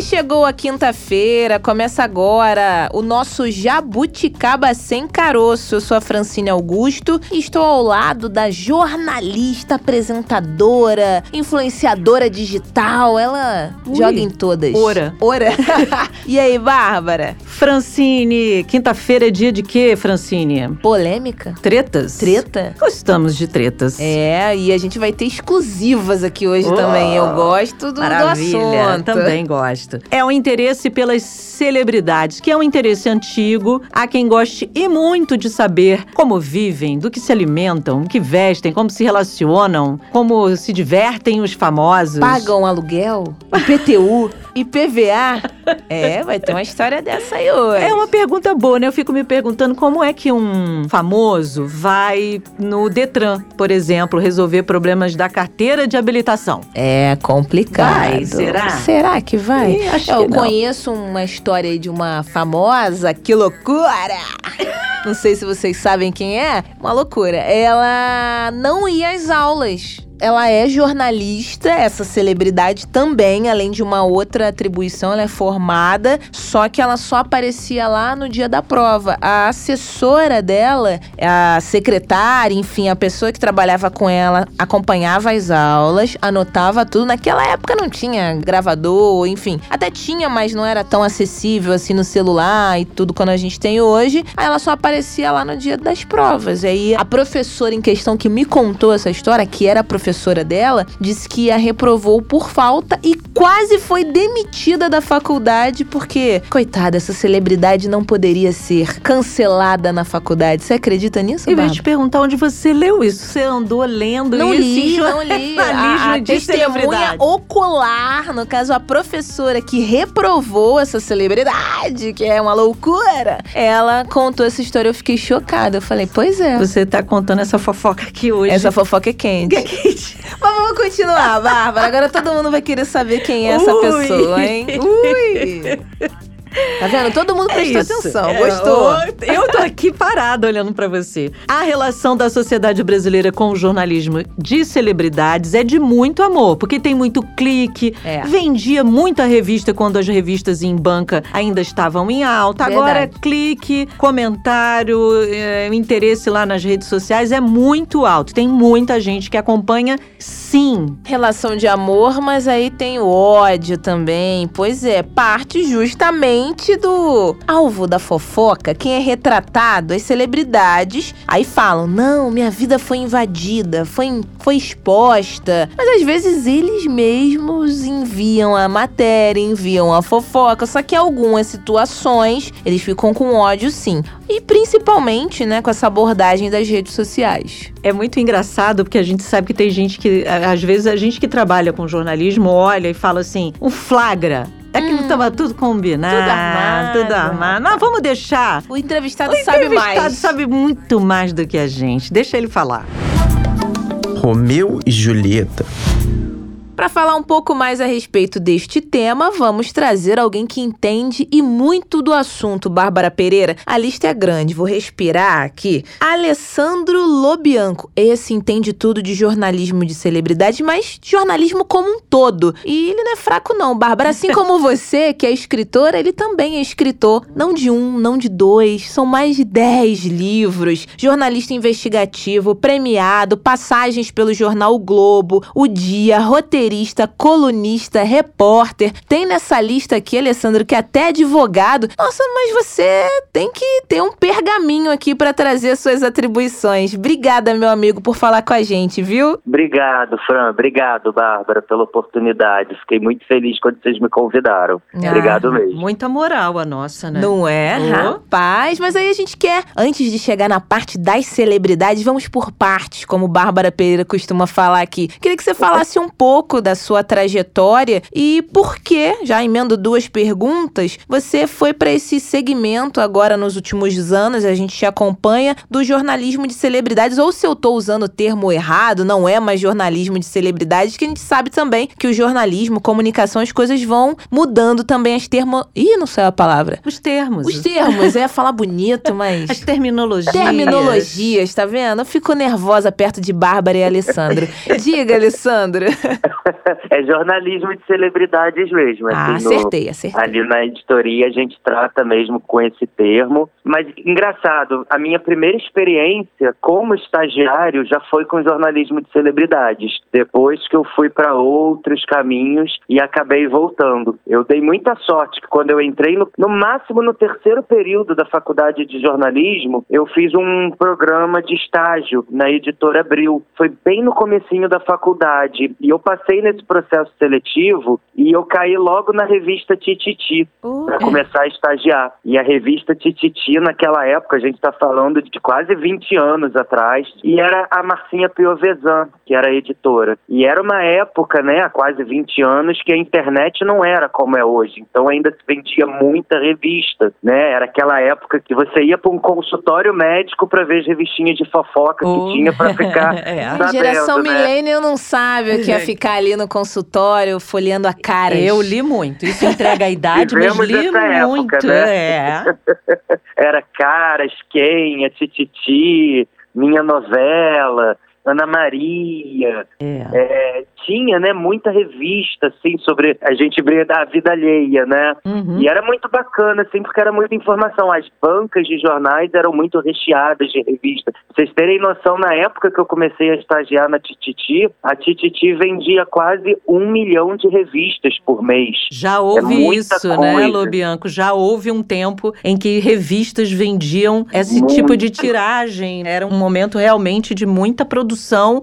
E chegou a quinta-feira, começa agora o nosso Jabuticaba Sem Caroço. Eu sou a Francine Augusto e estou ao lado da jornalista, apresentadora, influenciadora digital. Ela Ui, joga em todas. Ora. Ora. e aí, Bárbara? Francine, quinta-feira é dia de quê, Francine? Polêmica? Tretas? Treta? Gostamos de tretas. É, e a gente vai ter exclusivas aqui hoje Oh, também. Eu gosto do, do Maravilha, assunto. também gosto. É o interesse pelas celebridades, que é um interesse antigo. Há quem goste e muito de saber como vivem, do que se alimentam, o que vestem, como se relacionam, como se divertem os famosos. Pagam aluguel, IPTU, IPVA. É, vai ter uma história dessa aí hoje. É uma pergunta boa, né? Eu fico me perguntando como é que um famoso vai no Detran, por exemplo, resolver problemas da carteira de habilitação. É complicado. Vai, será? Será que vai? Acho Eu que não. conheço uma história de uma famosa, que loucura! Não sei se vocês sabem quem é. Uma loucura. Ela não ia às aulas. Ela é jornalista, essa celebridade também, além de uma outra atribuição, ela é formada, só que ela só aparecia lá no dia da prova. A assessora dela, a secretária, enfim, a pessoa que trabalhava com ela, acompanhava as aulas, anotava tudo. Naquela época não tinha gravador, enfim, até tinha, mas não era tão acessível assim no celular e tudo quando a gente tem hoje. Aí ela só aparecia lá no dia das provas. Aí a professora em questão que me contou essa história, que era a professora dela, disse que a reprovou por falta e quase foi demitida da faculdade porque, coitada, essa celebridade não poderia ser cancelada na faculdade. Você acredita nisso, Eu ia te perguntar onde você leu isso. Você andou lendo Não isso? li, não li. A, a testemunha ocular, no caso, a professora que reprovou essa celebridade, que é uma loucura, ela contou essa história. Eu fiquei chocada. Eu falei, pois é. Você tá contando essa fofoca aqui hoje. Essa fofoca é quente. Mas vamos continuar, Bárbara. Agora todo mundo vai querer saber quem é essa Ui. pessoa, hein? Ui! Tá vendo? Todo mundo prestou isso. atenção. É, Gostou? ô, Eu tô aqui parada olhando pra você. A relação da sociedade brasileira com o jornalismo de celebridades é de muito amor, porque tem muito clique. É. Vendia muita revista quando as revistas em banca ainda estavam em alta. Agora, Verdade. clique, comentário, é, o interesse lá nas redes sociais é muito alto. Tem muita gente que acompanha, sim. Relação de amor, mas aí tem o ódio também. Pois é, parte justamente do alvo da fofoca, quem é retratado, as celebridades. Aí falam: não, minha vida foi invadida, foi, foi exposta. Mas às vezes eles mesmos enviam a matéria, enviam a fofoca. Só que algumas situações eles ficam com ódio, sim. E principalmente, né, com essa abordagem das redes sociais. É muito engraçado porque a gente sabe que tem gente que, às vezes, a gente que trabalha com jornalismo olha e fala assim: o flagra. Aquilo Hum. tava tudo combinado. Tudo armado. Tudo armado. Mas vamos deixar. O entrevistado O sabe entrevistado mais. sabe muito mais do que a gente. Deixa ele falar. Romeu e Julieta. Para falar um pouco mais a respeito deste tema, vamos trazer alguém que entende e muito do assunto, Bárbara Pereira. A lista é grande, vou respirar aqui. Alessandro Lobianco. Esse entende tudo de jornalismo de celebridade, mas jornalismo como um todo. E ele não é fraco não, Bárbara. Assim como você, que é escritora, ele também é escritor. Não de um, não de dois, são mais de dez livros. Jornalista investigativo, premiado, passagens pelo jornal O Globo, O Dia, roteirista, colunista, repórter. Tem nessa lista aqui, Alessandro, que é até advogado. Nossa, mas você tem que ter um pergaminho aqui para trazer suas atribuições. Obrigada, meu amigo, por falar com a gente, viu? Obrigado, Fran. Obrigado, Bárbara, pela oportunidade. Fiquei muito feliz quando vocês me convidaram. Obrigado mesmo. Muita moral a nossa, né? Não é, Oh. rapaz? Mas aí a gente quer, antes de chegar na parte das celebridades, vamos por partes, como Bárbara Pereira costuma falar aqui. Queria que você falasse um pouco pouco da sua trajetória e por que, já emendo duas perguntas, você foi para esse segmento agora nos últimos anos, a gente te acompanha, do jornalismo de celebridades, ou se eu tô usando o termo errado, não é mais jornalismo de celebridades, que a gente sabe também que o jornalismo, comunicação, as coisas vão mudando também as termos. Ih, não sei a palavra. Os termos. Os termos, é falar bonito, mas. As terminologias. Terminologias, tá vendo? Eu fico nervosa perto de Bárbara e Alessandro. Diga, Alessandro. é jornalismo de celebridades mesmo. Ah, assim, no- acertei, acertei. Ali na editoria a gente trata mesmo com esse termo. Mas engraçado, a minha primeira experiência como estagiário já foi com jornalismo de celebridades. Depois que eu fui para outros caminhos e acabei voltando. Eu dei muita sorte que quando eu entrei no, no máximo no terceiro período da faculdade de jornalismo, eu fiz um programa de estágio na editora Abril. Foi bem no comecinho da faculdade e eu passei nesse processo seletivo e eu caí logo na revista Tititi Oh, para começar a estagiar. E a revista Tititi, naquela época, a gente está falando de quase 20 anos atrás, e era a Marcinha Piovesan, que era a editora. E era uma época, né, há quase 20 anos, que a internet não era como é hoje. Então ainda se vendia muita revista, né? Era aquela época que você ia para um consultório médico para ver as revistinhas de fofoca Oh. que tinha para ficar É. A sabendo, geração né? millennial não sabe o que é ficar ali no consultório folheando a cara. Eu li muito. Isso entrega a idade, mas li época, muito. né? É. Era Caras, Quem, a Tititi, Minha Novela, Ana Maria. É. É, tinha, né, muita revista, assim, sobre a gente brinca da vida alheia, né? Uhum. E era muito bacana, assim, porque era muita informação. As bancas de jornais eram muito recheadas de revista. Pra vocês terem noção, na época que eu comecei a estagiar na Tititi, a Tititi vendia quase um milhão de revistas por mês. Já houve É isso, né, coisa. Lobianco? Já houve um tempo em que revistas vendiam esse Muito. tipo de tiragem. Era um momento realmente de muita produção.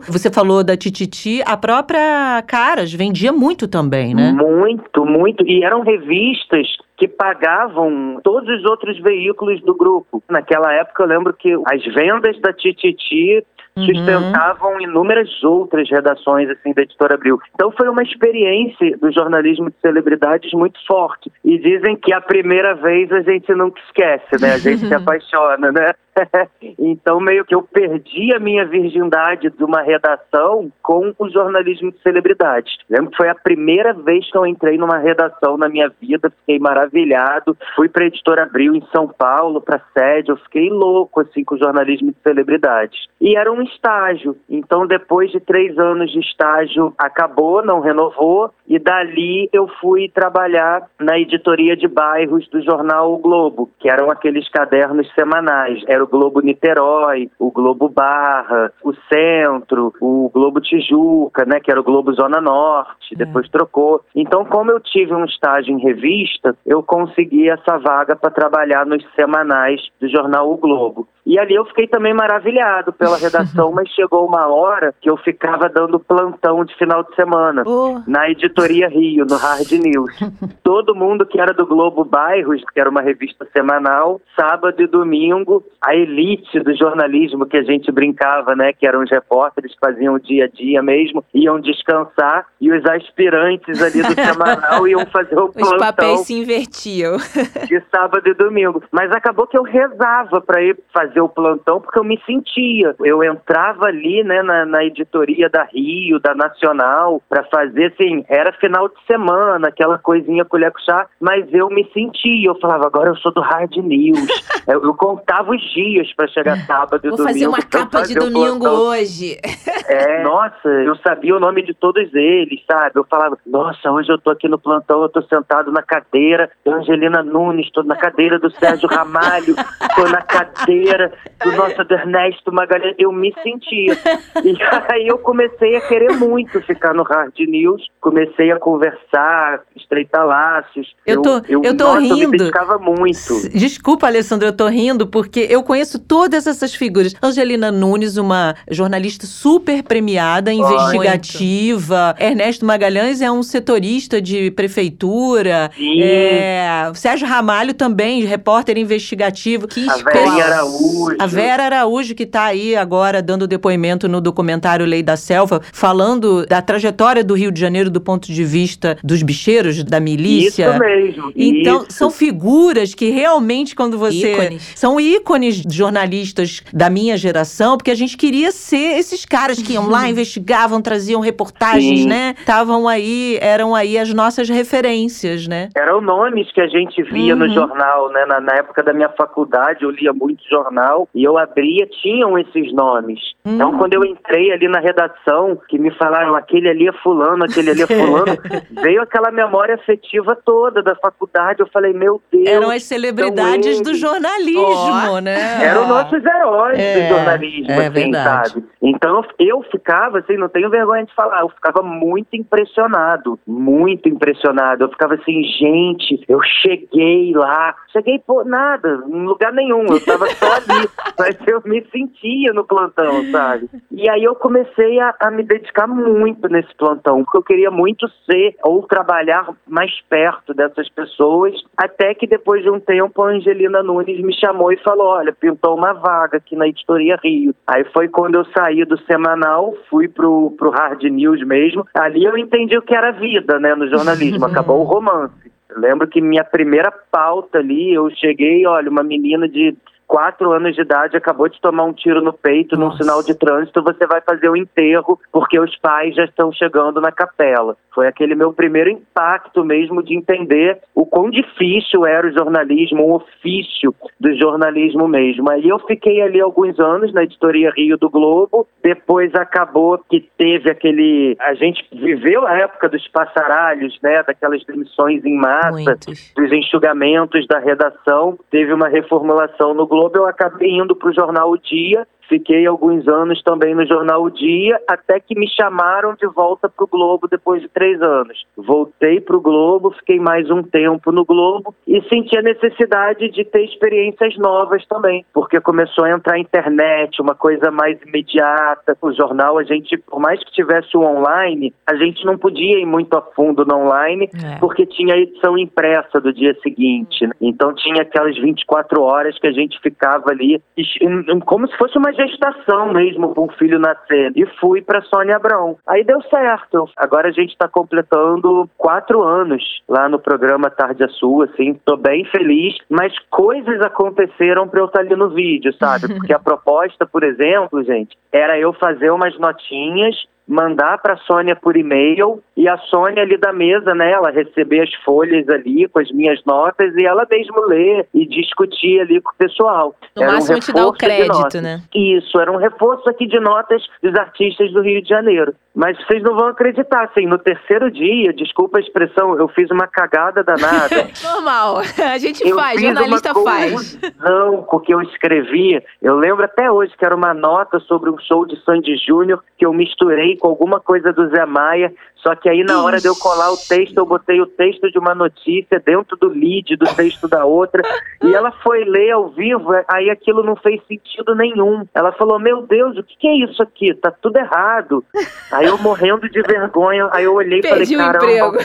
Você falou da Tititi, a própria Caras vendia muito também, né? Muito, muito. E eram revistas que pagavam todos os outros veículos do grupo. Naquela época eu lembro que as vendas da Tititi Uhum. sustentavam inúmeras outras redações assim da editora Abril. Então foi uma experiência do jornalismo de celebridades muito forte. E dizem que a primeira vez a gente nunca esquece, né? A gente se apaixona, né? então meio que eu perdi a minha virgindade de uma redação com o jornalismo de celebridades. Lembro que foi a primeira vez que eu entrei numa redação na minha vida, fiquei maravilhado. Fui para a editora Abril em São Paulo, para sede, eu fiquei louco assim com o jornalismo de celebridades. E era um estágio. Então depois de três anos de estágio acabou, não renovou e dali eu fui trabalhar na editoria de bairros do jornal O Globo, que eram aqueles cadernos semanais. Era o Globo Niterói, o Globo Barra, o Centro, o Globo Tijuca, né, que era o Globo Zona Norte, depois trocou. Então, como eu tive um estágio em revista, eu consegui essa vaga para trabalhar nos semanais do jornal O Globo. E ali eu fiquei também maravilhado pela redação, mas chegou uma hora que eu ficava dando plantão de final de semana Oh, na editoria Rio, no Hard News. Todo mundo que era do Globo Bairros, que era uma revista semanal, sábado e domingo, a elite do jornalismo que a gente brincava, né, que eram os repórteres que faziam o dia a dia mesmo, iam descansar e os aspirantes ali do semanal iam fazer o os plantão papéis se invertiam. de sábado e domingo. Mas acabou que eu rezava para ir fazer o plantão porque eu me sentia. Eu entrava ali, né, na, na editoria da Rio, da Nacional, para fazer assim, era final de semana, aquela coisinha colher com chá, mas eu me sentia. Eu falava, agora eu sou do Hard News. eu, eu contava os dias para chegar sábado e Vou domingo. fazer uma eu capa de fazer o domingo plantão. hoje. É, nossa, eu sabia o nome de todos eles, sabe? Eu falava, nossa, hoje eu tô aqui no plantão, eu tô sentado na cadeira da Angelina Nunes, tô na cadeira do Sérgio Ramalho, tô na cadeira do nosso Ernesto Magalhães. Eu me sentia. E aí eu comecei a querer muito ficar no Hard News, comecei a conversar, estreitar laços. Eu tô- eu tô nossa, Eu me rindo. muito. Desculpa, Alessandra, eu tô rindo porque eu conheço todas essas figuras. Angelina Nunes, uma jornalista super premiada, investigativa. Ernesto Magalhães é um setorista de prefeitura. Sim. É, Sérgio Ramalho também, repórter investigativo. Que A Araújo. Araújo. A Vera Araújo, que está aí agora dando depoimento no documentário Lei da Selva, falando da trajetória do Rio de Janeiro do ponto de vista dos bicheiros, da milícia. Isso mesmo. Então, isso. são figuras que realmente, quando você. Ícones. São ícones jornalistas da minha geração, porque a gente queria ser esses caras que iam lá, investigavam, traziam reportagens, Sim. né? Estavam aí, eram aí as nossas referências, né? Eram nomes que a gente via Uhum. no jornal, né? Na, na época da minha faculdade, eu lia muito jornal e eu abria, tinham esses nomes. Então, Hum. quando eu entrei ali na redação, que me falaram aquele ali é fulano, aquele ali é fulano, veio aquela memória afetiva toda da faculdade. Eu falei, meu Deus. Eram as celebridades do jornalismo, né? Eram nossos heróis É, do jornalismo, é assim, sabe? Então eu ficava, assim, não tenho vergonha de falar, eu ficava muito impressionado, muito impressionado. Eu ficava assim, gente, eu cheguei lá, cheguei por nada, em lugar nenhum, eu tava só ali, mas eu me sentia no plantão, sabe? E aí eu comecei a, a me dedicar muito nesse plantão, porque eu queria muito ser ou trabalhar mais perto dessas pessoas, até que depois de um tempo a Angelina Nunes me chamou e falou, olha, pintou uma vaga aqui na Editoria Rio. Aí foi quando eu saí do semanal, fui pro, pro Hard News mesmo, ali eu entendi o que era vida, né, no jornalismo, acabou o romance. Eu lembro que minha primeira pauta ali, eu cheguei, olha, uma menina de quatro anos de idade acabou de tomar um tiro no peito num Nossa. sinal de trânsito, você vai fazer o enterro porque os pais já estão chegando na capela. Foi aquele meu primeiro impacto mesmo de entender o quão difícil era o jornalismo, o ofício do jornalismo mesmo. Aí eu fiquei ali alguns anos na editoria Rio do Globo, depois acabou que teve aquele... A gente viveu a época dos passaralhos, né, daquelas demissões em massa, Muitos. dos enxugamentos da redação, teve uma reformulação no Globo, eu acabei indo para o jornal O Dia, fiquei alguns anos também no jornal O Dia, até que me chamaram de volta para o Globo depois de três anos. Voltei para o Globo, fiquei mais um tempo no Globo e senti a necessidade de ter experiências novas também, porque começou a entrar a internet, uma coisa mais imediata. O jornal, a gente, por mais que tivesse o online, a gente não podia ir muito a fundo no online, É. porque tinha a edição impressa do dia seguinte. né? Então tinha aquelas 24 horas que a gente ficava ali, como se fosse uma gestação mesmo para um filho nascer. E fui para Sônia Abrão. Aí deu certo. Agora a gente está completando quatro anos lá no programa Tarde a Sua, assim, tô bem feliz, mas coisas aconteceram para eu estar ali no vídeo, sabe? Porque a proposta, por exemplo, gente, era eu fazer umas notinhas mandar para a Sônia por e-mail e a Sônia ali da mesa, né, ela receber as folhas ali com as minhas notas e ela mesmo ler e discutir ali com o pessoal. No Era um máximo te dá o crédito, né? Isso, era um reforço aqui de notas dos artistas do Rio de Janeiro. Mas vocês não vão acreditar, assim, no terceiro dia, desculpa a expressão, eu fiz uma cagada danada. Normal. A gente Eu faz, jornalista faz. confusão com o que eu escrevi. Eu lembro até hoje que era uma nota sobre um show de Sandy Júnior que eu misturei com alguma coisa do Zé Maia. Só que aí na hora de eu colar o texto, eu botei o texto de uma notícia dentro do lead do texto da outra. E ela foi ler ao vivo, aí aquilo não fez sentido nenhum. Ela falou: Meu Deus, o que é isso aqui? Tá tudo errado. Aí eu morrendo de vergonha, aí eu olhei e falei: Caramba.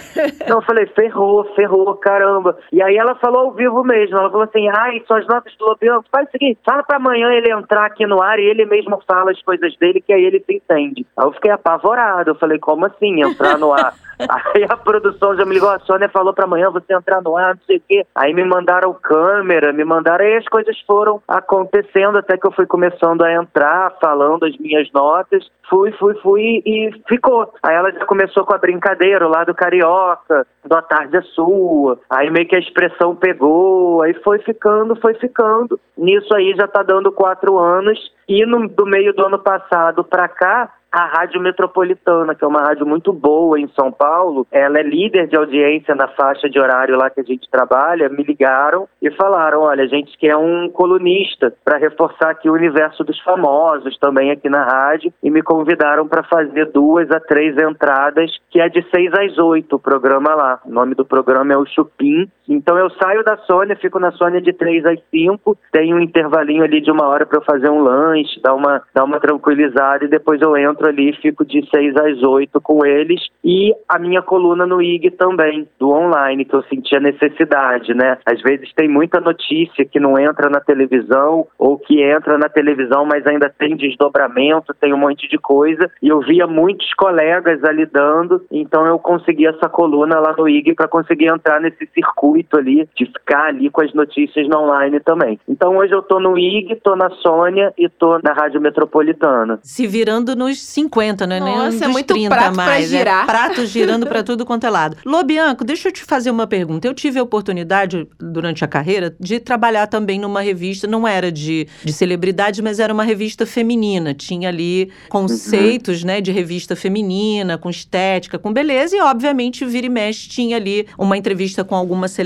Não, eu falei, ferrou, ferrou, caramba. E aí ela falou ao vivo mesmo, ela falou assim, ai, suas notas do Lobião, faz o seguinte, fala pra amanhã ele entrar aqui no ar e ele mesmo fala as coisas dele, que aí ele se entende. Aí eu fiquei apavorado, eu falei, como assim, entrar no ar? Aí a produção já me ligou, a Sônia falou pra amanhã você entrar no ar, não sei o quê. Aí me mandaram câmera, me mandaram, aí as coisas foram acontecendo até que eu fui começando a entrar, falando as minhas notas. Fui, fui, fui e ficou. Aí ela já começou com a brincadeira lá do Carioca, do A Tarde é Sua. Aí meio que a expressão pegou, aí foi ficando, foi ficando. Nisso aí já tá dando quatro anos. E no, do meio do ano passado pra cá, a Rádio Metropolitana, que é uma rádio muito boa em São Paulo, ela é líder de audiência na faixa de horário lá que a gente trabalha, me ligaram e falaram, olha, a gente quer um colunista para reforçar aqui o universo dos famosos também aqui na rádio e me convidaram para fazer duas a três entradas, que é de seis às oito o programa lá. O nome do programa é o Chupim. Então eu saio da Sônia, fico na Sônia de três às cinco, tenho um intervalinho ali de uma hora para fazer um lanche, dar uma, dar uma tranquilizada e depois eu entro ali, fico de 6 às 8 com eles e a minha coluna no IG também, do online, que eu sentia necessidade, né? Às vezes tem muita notícia que não entra na televisão ou que entra na televisão, mas ainda tem desdobramento, tem um monte de coisa e eu via muitos colegas ali dando, então eu consegui essa coluna lá no IG para conseguir entrar nesse circuito ali, de ficar ali com as notícias no online também. Então hoje eu tô no IG, tô na Sônia e tô na Rádio Metropolitana. Se virando nos 50, né? Nossa, Nem é nos muito 30 prato pra mais. girar. É prato girando para tudo quanto é lado. Lobianco, deixa eu te fazer uma pergunta. Eu tive a oportunidade, durante a carreira, de trabalhar também numa revista, não era de, de celebridade, mas era uma revista feminina. Tinha ali conceitos, né, de revista feminina, com estética, com beleza, e obviamente, vira e mexe, tinha ali uma entrevista com alguma celebridade.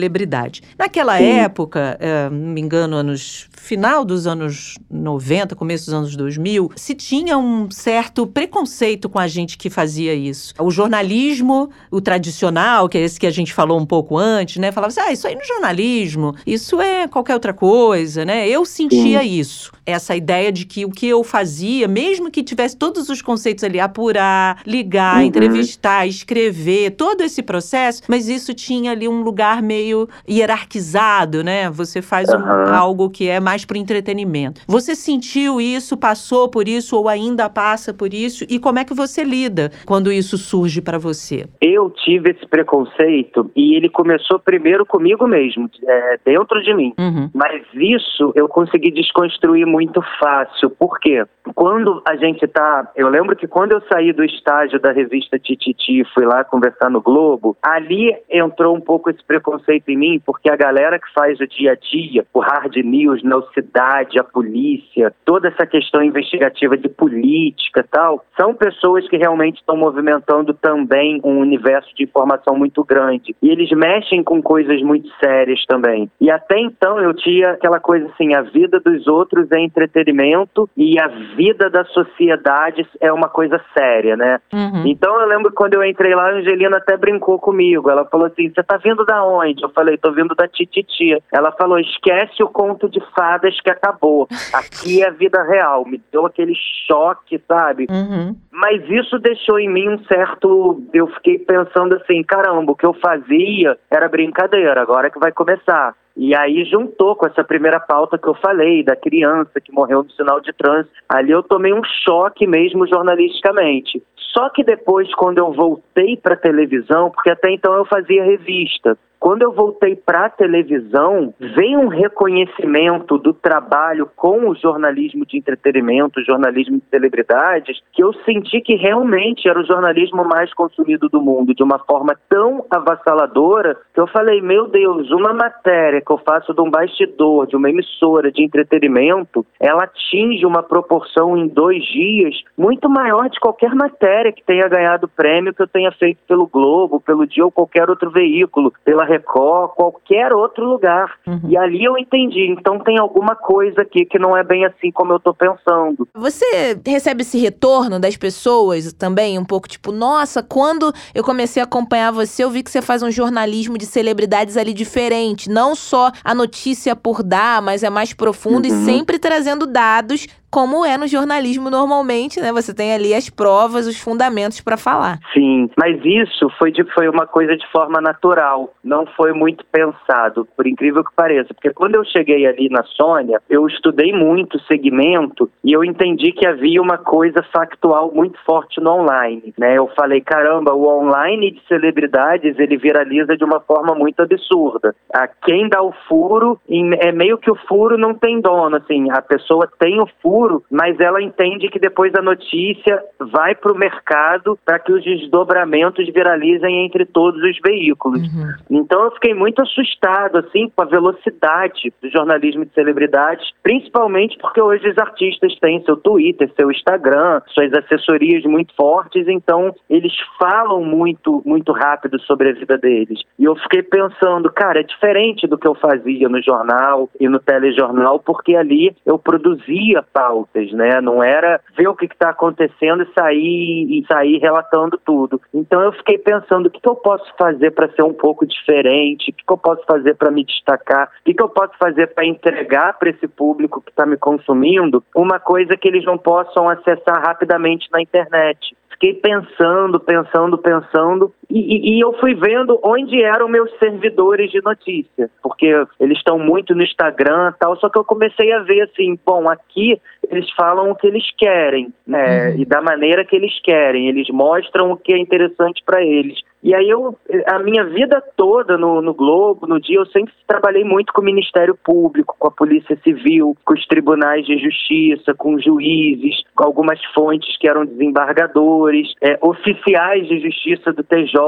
Naquela época, eh, não me engano, anos final dos anos 90, começo dos anos 2000, se tinha um certo preconceito com a gente que fazia isso. O jornalismo, o tradicional, que é esse que a gente falou um pouco antes, né? Falava assim, ah, isso aí no jornalismo, isso é qualquer outra coisa, né? Eu sentia isso. Essa ideia de que o que eu fazia, mesmo que tivesse todos os conceitos ali, apurar, ligar, Uhum. entrevistar, escrever, todo esse processo, mas isso tinha ali um lugar meio hierarquizado, né? Você faz um- algo que é mais para entretenimento. Você sentiu isso, passou por isso ou ainda passa por isso? E como é que você lida quando isso surge para você? Eu tive esse preconceito e ele começou primeiro comigo mesmo, é, dentro de mim. Uhum. Mas isso eu consegui desconstruir muito fácil. Por quê? Quando a gente tá. Eu lembro que quando eu saí do estágio da revista Tititi e fui lá conversar no Globo, ali entrou um pouco esse preconceito em mim, porque a galera que faz o dia a dia, o hard news, na cidade, a polícia, toda essa questão investigativa de política e tal, são pessoas que realmente estão movimentando também um universo de informação muito grande. E eles mexem com coisas muito sérias também. E até então eu tinha aquela coisa assim, a vida dos outros é entretenimento e a vida da sociedade é uma coisa séria, né? Uhum. Então eu lembro que quando eu entrei lá, a Angelina até brincou comigo. Ela falou assim: Você tá vindo da onde? Eu falei: Tô vindo da Tititi. Ela falou: Esquece o conto de fadas que acabou. Aqui é a vida real. Me deu aquele choque, sabe? Uhum. Mas isso deixou em mim um certo. Eu fiquei pensando assim: caramba, o que eu fazia era brincadeira, agora que vai começar. E aí juntou com essa primeira pauta que eu falei, da criança que morreu no sinal de trânsito. Ali eu tomei um choque mesmo jornalisticamente. Só que depois, quando eu voltei para televisão, porque até então eu fazia revista, quando eu voltei para a televisão, veio um reconhecimento do trabalho com o jornalismo de entretenimento, jornalismo de celebridades, que eu senti que realmente era o jornalismo mais consumido do mundo, de uma forma tão avassaladora, que eu falei, meu Deus, uma matéria que eu faço de um bastidor, de uma emissora de entretenimento, ela atinge uma proporção em dois dias muito maior de qualquer matéria que tenha ganhado prêmio que eu tenha feito pelo Globo, pelo Dia ou qualquer outro veículo, pela Record, qualquer outro lugar. Uhum. E ali eu entendi, então tem alguma coisa aqui que não é bem assim como eu tô pensando. Você recebe esse retorno das pessoas também? Um pouco tipo, nossa, quando eu comecei a acompanhar você, eu vi que você faz um jornalismo de celebridades ali diferente. Não só a notícia por dar, mas é mais profundo e Uhum. sempre trazendo dados, como é no jornalismo normalmente, né? Você tem ali as provas, os fundamentos pra falar. Sim, mas isso foi, de, foi uma coisa de forma natural, não foi muito pensado, por incrível que pareça. Porque quando eu cheguei ali na Sônia, eu estudei muito o segmento e eu entendi que havia uma coisa factual muito forte no online. Né? Eu falei, caramba, o online de celebridades ele viraliza de uma forma muito absurda. A quem dá o furo, é meio que o furo não tem dono, assim, a pessoa tem o furo, mas ela entende que depois a notícia vai para o mercado para que os desdobramentos viralizem entre todos os veículos. Então eu fiquei muito assustado assim com a velocidade do jornalismo de celebridades, principalmente porque hoje os artistas têm seu Twitter, seu Instagram, suas assessorias muito fortes, então eles falam muito muito rápido sobre a vida deles. E eu fiquei pensando, cara, é diferente do que eu fazia no jornal e no telejornal, porque ali eu produzia pautas, né? Não era ver o que está acontecendo e sair e sair relatando tudo. Então eu fiquei pensando o que, que eu posso fazer para ser um pouco diferente, o que, que eu posso fazer para me destacar, o que, que eu posso fazer para entregar para esse público que está me consumindo uma coisa que eles não possam acessar rapidamente na internet fiquei pensando, pensando, pensando, e, e, eu fui vendo onde eram meus servidores de notícia, porque eles estão muito no Instagram e tal, só que eu comecei a ver assim, bom, aqui eles falam o que eles querem, né, uhum. e da maneira que eles querem, eles mostram o que é interessante para eles. E aí eu, a minha vida toda no, no Globo, no dia, eu sempre trabalhei muito com o Ministério Público, com a Polícia Civil, com os tribunais de justiça, com juízes, com algumas fontes que eram desembargadores, é, oficiais de justiça do TJ.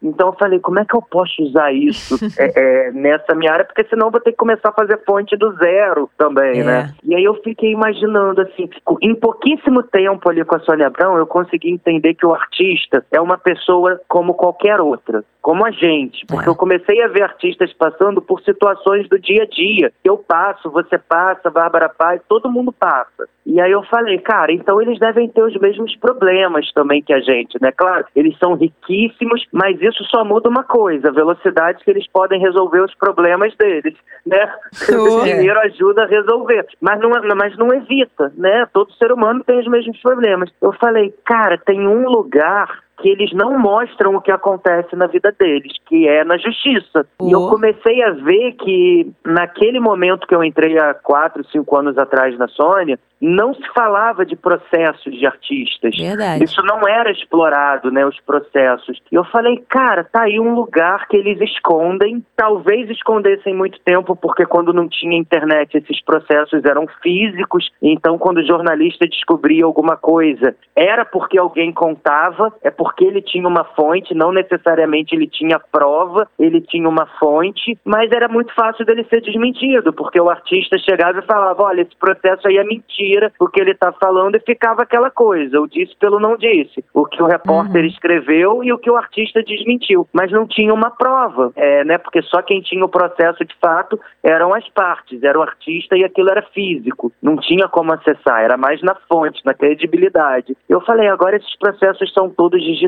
Então eu falei, como é que eu posso usar isso é, é, nessa minha área? Porque senão eu vou ter que começar a fazer fonte do zero também, é. né? E aí eu fiquei imaginando, assim, em pouquíssimo tempo ali com a Sônia Abrão, eu consegui entender que o artista é uma pessoa como qualquer qualquer outra, como a gente, porque é. eu comecei a ver artistas passando por situações do dia a dia. Eu passo, você passa, Bárbara Paz, todo mundo passa. E aí eu falei, cara, então eles devem ter os mesmos problemas também que a gente, né? Claro, eles são riquíssimos, mas isso só muda uma coisa, a velocidade que eles podem resolver os problemas deles, né? O dinheiro ajuda a resolver, mas não, mas não evita, né? Todo ser humano tem os mesmos problemas. Eu falei, cara, tem um lugar que eles não mostram o que acontece na vida deles, que é na justiça. Oh. E eu comecei a ver que naquele momento que eu entrei há quatro, cinco anos atrás na Sônia, não se falava de processos de artistas. Verdade. Isso não era explorado, né, os processos. E eu falei, cara, tá aí um lugar que eles escondem, talvez escondessem muito tempo, porque quando não tinha internet, esses processos eram físicos, então quando o jornalista descobria alguma coisa, era porque alguém contava, é porque ele tinha uma fonte, não necessariamente ele tinha prova, ele tinha uma fonte, mas era muito fácil dele ser desmentido, porque o artista chegava e falava, olha, esse processo aí é mentira, mentira o que ele está falando e ficava aquela coisa, o disse pelo não disse, o que o repórter uhum. escreveu e o que o artista desmentiu, mas não tinha uma prova, é, né? Porque só quem tinha o processo de fato eram as partes, era o artista e aquilo era físico, não tinha como acessar, era mais na fonte, na credibilidade. Eu falei, agora esses processos são todos digitais,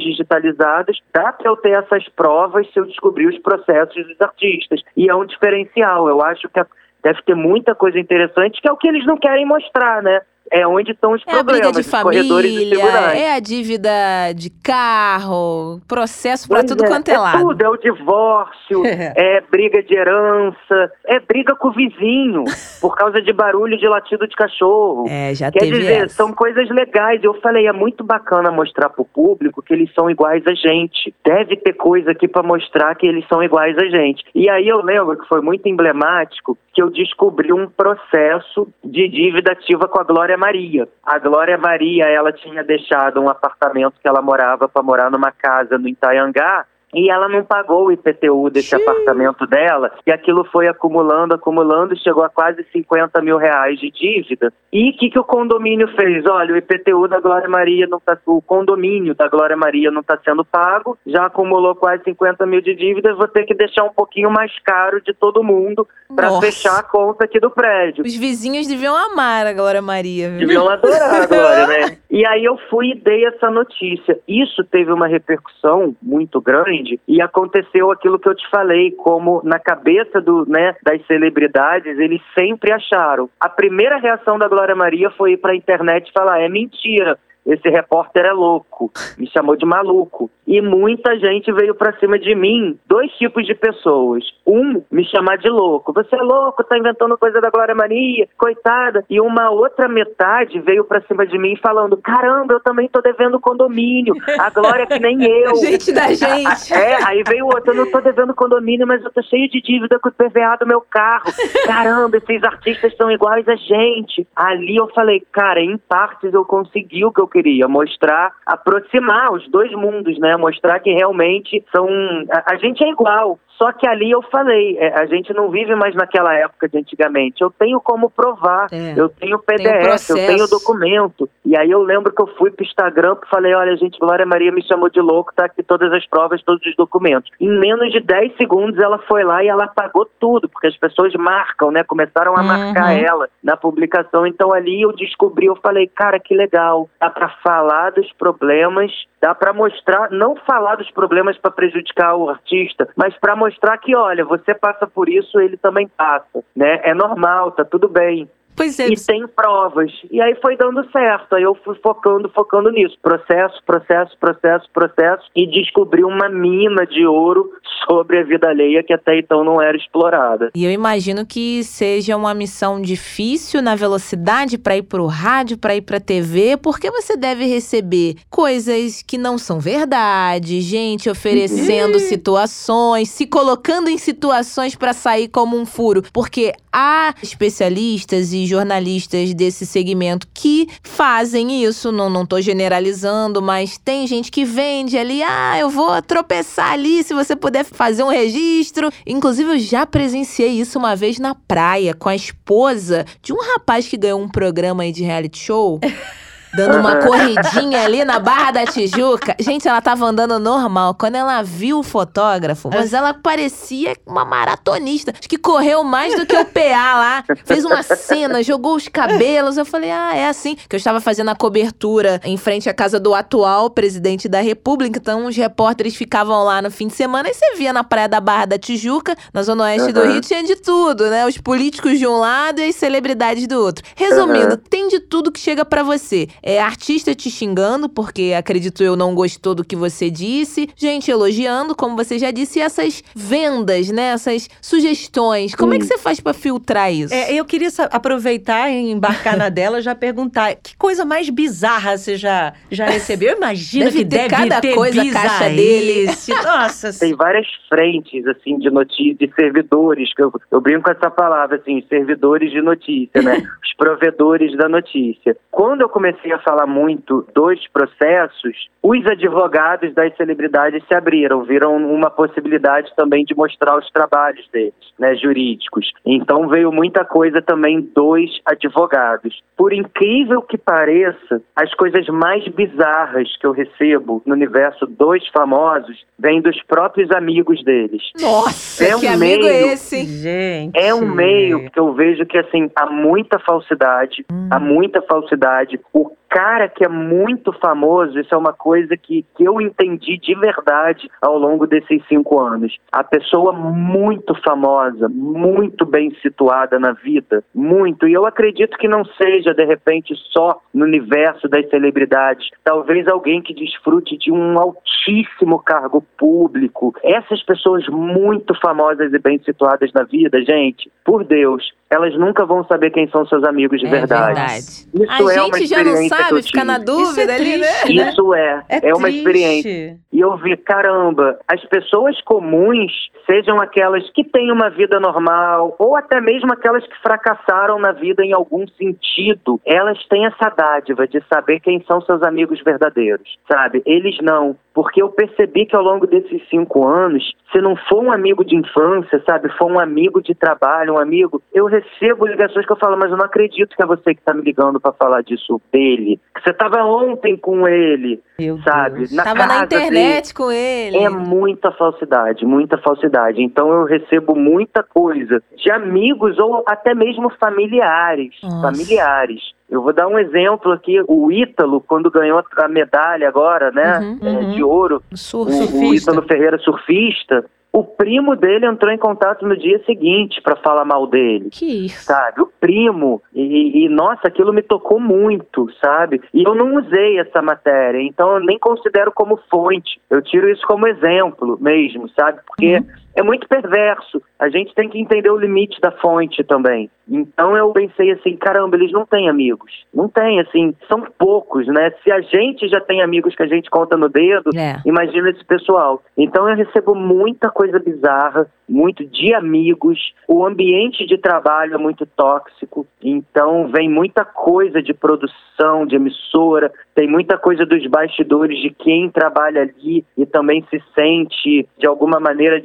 digitalizados, dá para eu ter essas provas se eu descobrir os processos dos artistas. E é um diferencial. Eu acho que a deve ter muita coisa interessante, que é o que eles não querem mostrar, né? É onde estão os é problemas, a briga de família, É a dívida de carro, processo para tudo é, quanto é, é lado. tudo, é o divórcio, é briga de herança, é briga com o vizinho por causa de barulho de latido de cachorro. É, já Quer teve dizer, essa. são coisas legais. Eu falei, é muito bacana mostrar pro público que eles são iguais a gente. Deve ter coisa aqui para mostrar que eles são iguais a gente. E aí eu lembro que foi muito emblemático que eu descobri um processo de dívida ativa com a Glória Maria. A Glória Maria, ela tinha deixado um apartamento que ela morava para morar numa casa no Itaiangá e ela não pagou o IPTU desse Xiii. apartamento dela, e aquilo foi acumulando, acumulando, e chegou a quase 50 mil reais de dívida. E o que, que o condomínio fez? Olha, o IPTU da Glória Maria não está, o condomínio da Glória Maria não está sendo pago, já acumulou quase 50 mil de dívida, vou ter que deixar um pouquinho mais caro de todo mundo para fechar a conta aqui do prédio. Os vizinhos deviam amar a Glória Maria, viu? Deviam adorar a Glória, né? E aí eu fui e dei essa notícia. Isso teve uma repercussão muito grande e aconteceu aquilo que eu te falei, como na cabeça do, né, das celebridades, eles sempre acharam. A primeira reação da Glória Maria foi ir para a internet falar: é mentira, esse repórter é louco, me chamou de maluco. E muita gente veio para cima de mim, dois tipos de pessoas. Um, me chamar de louco. Você é louco, tá inventando coisa da Glória Maria, coitada. E uma outra metade veio para cima de mim falando: caramba, eu também tô devendo condomínio. A Glória é que nem eu. gente da gente. É, aí veio outro: eu não tô devendo condomínio, mas eu tô cheio de dívida com o PVA do meu carro. Caramba, esses artistas são iguais a gente. Ali eu falei: cara, em partes eu consegui o que eu queria, mostrar, aproximar os dois mundos, né? Mostrar que realmente são. A, a gente é igual. Só que ali eu falei, é, a gente não vive mais naquela época de antigamente. Eu tenho como provar, é, eu tenho PDF, tem um eu tenho documento. E aí eu lembro que eu fui pro Instagram e falei, olha, gente, Glória Maria me chamou de louco, tá aqui todas as provas, todos os documentos. Em menos de 10 segundos ela foi lá e ela apagou tudo, porque as pessoas marcam, né? Começaram a marcar Uhum. ela na publicação. Então ali eu descobri, eu falei, cara, que legal. Dá pra falar dos problemas, dá pra mostrar, não falar dos problemas pra prejudicar o artista, mas pra mostrar que, olha, você passa por isso, ele também passa, né? É normal, tá tudo bem. Pois é, E tem provas. E aí foi dando certo. Aí eu fui focando, focando nisso. Processo, processo, processo, processo. E descobri uma mina de ouro sobre a vida alheia que até então não era explorada. E eu imagino que seja uma missão difícil na velocidade para ir pro rádio, para ir pra TV, porque você deve receber coisas que não são verdade, gente oferecendo situações, se colocando em situações para sair como um furo, porque há especialistas e jornalistas desse segmento que fazem isso, não não tô generalizando, mas tem gente que vende ali, ah, eu vou tropeçar ali, se você puder fazer um registro. Inclusive, eu já presenciei isso uma vez na praia com a esposa de um rapaz que ganhou um programa aí de reality show. Dando uma corridinha ali na Barra da Tijuca. Gente, ela tava andando normal. Quando ela viu o fotógrafo, mas ela parecia uma maratonista. Acho que correu mais do que o PA lá. Fez uma cena, jogou os cabelos. Eu falei, ah, é assim. Que eu estava fazendo a cobertura em frente à casa do atual presidente da República. Então, os repórteres ficavam lá no fim de semana e você via na praia da Barra da Tijuca, na zona oeste do Uhum. Rio, tinha de tudo, né? Os políticos de um lado e as celebridades do outro. Resumindo, tem de tudo que chega pra você. É artista te xingando, porque acredito eu não gostou do que você disse. Gente elogiando, como você já disse, e essas vendas, né? Essas sugestões. Como é que você faz pra filtrar isso? É, eu queria aproveitar e embarcar na dela já perguntar que coisa mais bizarra você já, já recebeu? Eu imagino Deve que ter deve cada ter coisa a caixa dele. bizarrice. Nossa Tem várias frentes, assim, de notícias, de servidores, que eu, eu brinco com essa palavra, assim, servidores de notícia, né? Os provedores da notícia. Quando eu comecei a falar muito dos processos, os advogados das celebridades se abriram, viram uma possibilidade também de mostrar os trabalhos deles, né, jurídicos. Então veio muita coisa também dos advogados. Por incrível que pareça, as coisas mais bizarras que eu recebo no universo dos famosos vêm dos próprios amigos deles. Nossa, É um que amigo é meio- esse? Gente. É um meio que eu vejo que assim há muita falsidade, há muita falsidade. O cara que é muito famoso, isso é uma coisa que, que eu entendi de verdade ao longo desses cinco anos. A pessoa muito famosa, muito bem situada na vida, muito. E eu acredito que não seja, de repente, só no universo das celebridades. Talvez alguém que desfrute de um altíssimo cargo público. Essas pessoas muito famosas e bem situadas na vida, gente, por Deus, elas nunca vão saber quem são seus amigos de É verdade. verdade. Isso A é uma gente já não experiência que eu sabe, fica na dúvida é ali, né? né? Isso é, é, uma triste. experiência. E eu vi, caramba, as pessoas comuns, sejam aquelas que têm uma vida normal, ou até mesmo aquelas que fracassaram na vida em algum sentido, elas têm essa dádiva de saber quem são seus amigos verdadeiros, sabe? Eles não. Porque eu percebi que ao longo desses cinco anos, se não for um amigo de infância, sabe, for um amigo de trabalho, um amigo, eu recebo ligações que eu falo, mas eu não acredito que é você que está me ligando para falar disso dele. Você estava ontem com ele, Meu sabe? Deus. Na Tava na casa internet com ele. é muita falsidade, muita falsidade. Então eu recebo muita coisa de amigos ou até mesmo familiares. Nossa. Familiares. Eu vou dar um exemplo aqui. O Ítalo, quando ganhou a medalha agora, né? Uhum, é, uhum. de ouro, o, o. Ítalo Ferreira surfista, o primo dele entrou em contato no dia seguinte para falar mal dele Que isso? sabe? O primo. E, e, nossa, aquilo me tocou muito, sabe? E eu não usei essa matéria, então eu nem considero como fonte. Eu tiro isso como exemplo mesmo, sabe? Porque é muito perverso. A gente tem que entender o limite da fonte também. Então eu pensei assim, caramba, eles não têm amigos. Não tem, assim, são poucos, né? Se a gente já tem amigos que a gente conta no dedo, É. Imagina esse pessoal. Então eu recebo muita coisa bizarra, muito de amigos. O ambiente de trabalho é muito tóxico. Então vem muita coisa de produção, de emissora. Tem muita coisa dos bastidores de quem trabalha ali e também se sente de alguma maneira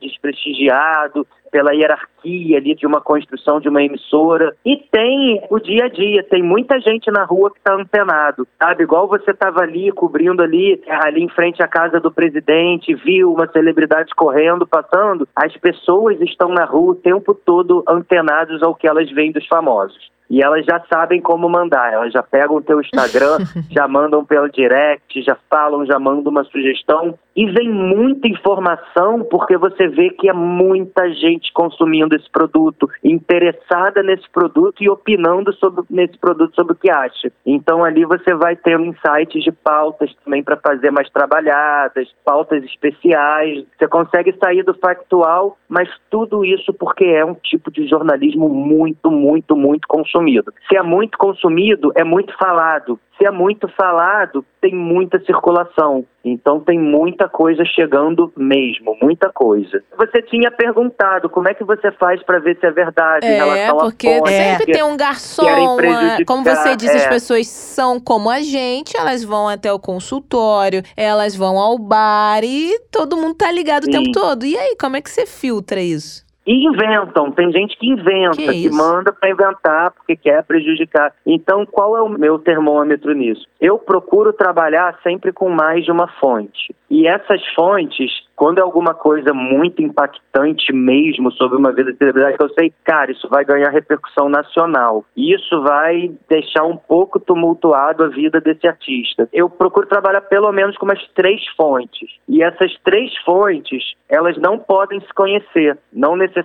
desprestigiado. pela hierarquia ali de uma construção de uma emissora. E tem o dia a dia, tem muita gente na rua que está antenado, sabe? Igual você estava ali cobrindo ali, ali em frente à casa do presidente, viu uma celebridade correndo, passando. As pessoas estão na rua o tempo todo antenados ao que elas veem dos famosos e elas já sabem como mandar. Elas já pegam o teu Instagram, já mandam pelo direct, já falam, já mandam uma sugestão. E vem muita informação porque você vê que é muita gente consumindo esse produto, interessada nesse produto e opinando sobre, nesse produto sobre o que acha. Então ali você vai ter insights de pautas também para fazer mais trabalhadas, pautas especiais. Você consegue sair do factual, mas tudo isso porque é um tipo de jornalismo muito, muito, muito consumido consumido. Se é muito consumido, é muito falado. Se é muito falado, tem muita circulação. Então tem muita coisa chegando mesmo, muita coisa. Você tinha perguntado como é que você faz para ver se é verdade é, em relação porque a sempre tem um garçom. Como você disse, é. as pessoas são como a gente, elas vão até o consultório, elas vão ao bar e todo mundo tá ligado Sim. o tempo todo. E aí, como é que você filtra isso? E inventam, tem gente que inventa, que, que manda para inventar porque quer prejudicar. Então, qual é o meu termômetro nisso? Eu procuro trabalhar sempre com mais de uma fonte. E essas fontes, quando é alguma coisa muito impactante mesmo sobre uma vida de celebridade, eu sei, cara, isso vai ganhar repercussão nacional. E isso vai deixar um pouco tumultuado a vida desse artista. Eu procuro trabalhar pelo menos com umas três fontes. E essas três fontes, elas não podem se conhecer. Não necessariamente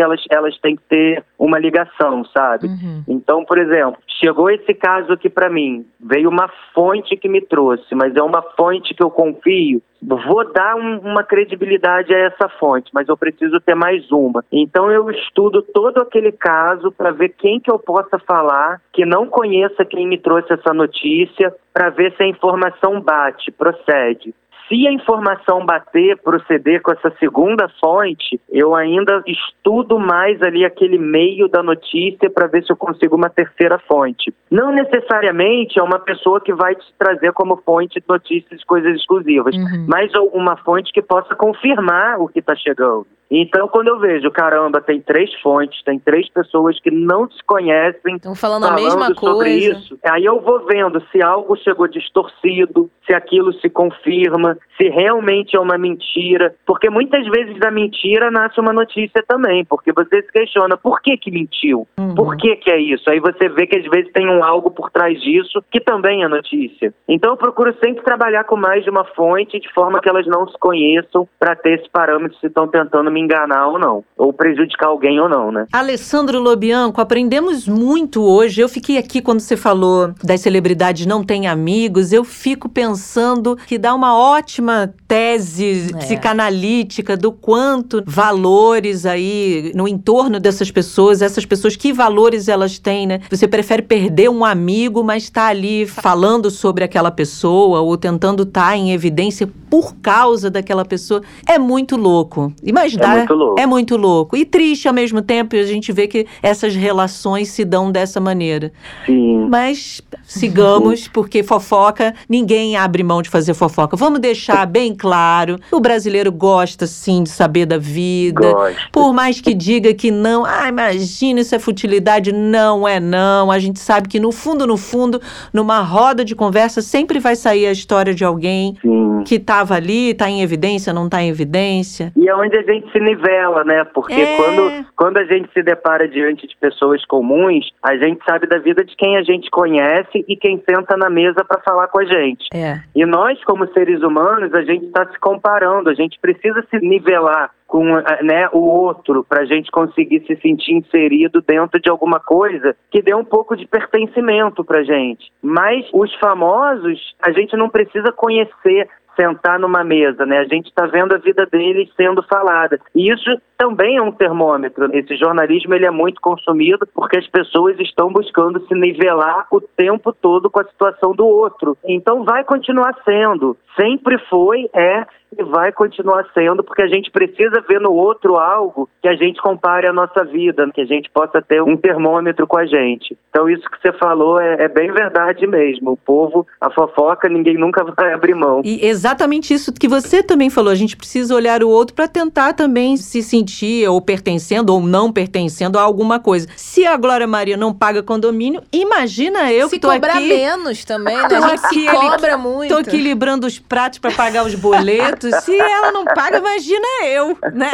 elas, elas têm que ter uma ligação, sabe? Uhum. Então, por exemplo, chegou esse caso aqui para mim, veio uma fonte que me trouxe, mas é uma fonte que eu confio vou dar um, uma credibilidade a essa fonte, mas eu preciso ter mais uma. Então eu estudo todo aquele caso para ver quem que eu possa falar que não conheça quem me trouxe essa notícia, para ver se a informação bate, procede. Se a informação bater, proceder com essa segunda fonte, eu ainda estudo mais ali aquele meio da notícia para ver se eu consigo uma terceira fonte. Não necessariamente é uma pessoa que vai te trazer como fonte de notícias coisas exclusivas, uhum. mas uma fonte que possa confirmar o que está chegando. Então, quando eu vejo, caramba, tem três fontes, tem três pessoas que não se conhecem. Estão falando, falando, a mesma sobre coisa. Isso. Aí eu vou vendo se algo chegou distorcido, se aquilo se confirma, se realmente é uma mentira. Porque muitas vezes da mentira nasce uma notícia também, porque você se questiona por que que mentiu? Uhum. Por que que é isso? Aí você vê que às vezes tem um algo por trás disso que também é notícia. Então eu procuro sempre trabalhar com mais de uma fonte, de forma que elas não se conheçam, para ter esse parâmetro se estão tentando me enganar ou não, ou prejudicar alguém ou não, né? Alessandro Lobianco, aprendemos muito hoje. Eu fiquei aqui quando você falou das celebridades não têm amigos, eu fico pensando que dá uma ótima tese é. psicanalítica do quanto valores aí no entorno dessas pessoas, essas pessoas, que valores elas têm, né? Você prefere perder um amigo, mas está ali falando sobre aquela pessoa ou tentando estar tá em evidência por causa daquela pessoa. É muito louco. Imagina, é muito louco. É muito louco. E triste ao mesmo tempo, a gente vê que essas relações se dão dessa maneira. Sim. Mas sigamos, porque fofoca, ninguém abre mão de fazer fofoca. Vamos deixar bem claro: o brasileiro gosta sim de saber da vida. Gosta. Por mais que diga que não, ah, imagina, isso é futilidade. Não é, não. A gente sabe que no fundo, no fundo, numa roda de conversa, sempre vai sair a história de alguém sim. que estava ali, está em evidência, não está em evidência. E é onde a gente se nivela, né? Porque é... quando, quando a gente se depara diante de pessoas comuns, a gente sabe da vida de quem a gente conhece e quem senta na mesa para falar com a gente. É. E nós, como seres humanos, a gente está se comparando, a gente precisa se nivelar com né, o outro para a gente conseguir se sentir inserido dentro de alguma coisa que dê um pouco de pertencimento para gente. Mas os famosos, a gente não precisa conhecer sentar numa mesa, né? A gente está vendo a vida deles sendo falada. E isso também é um termômetro. Esse jornalismo ele é muito consumido porque as pessoas estão buscando se nivelar o tempo todo com a situação do outro. Então vai continuar sendo. Sempre foi, é e vai continuar sendo, porque a gente precisa ver no outro algo que a gente compare a nossa vida, que a gente possa ter um termômetro com a gente. Então, isso que você falou é, é bem verdade mesmo. O povo, a fofoca, ninguém nunca vai abrir mão. E exatamente isso que você também falou. A gente precisa olhar o outro para tentar também se sentir ou pertencendo ou não pertencendo a alguma coisa. Se a Glória Maria não paga condomínio, imagina eu se que tô cobrar aqui. menos também, né? A gente aqui, se cobra muito. Tô equilibrando os pratos para pagar os boletos. Se ela não paga, imagina eu, né?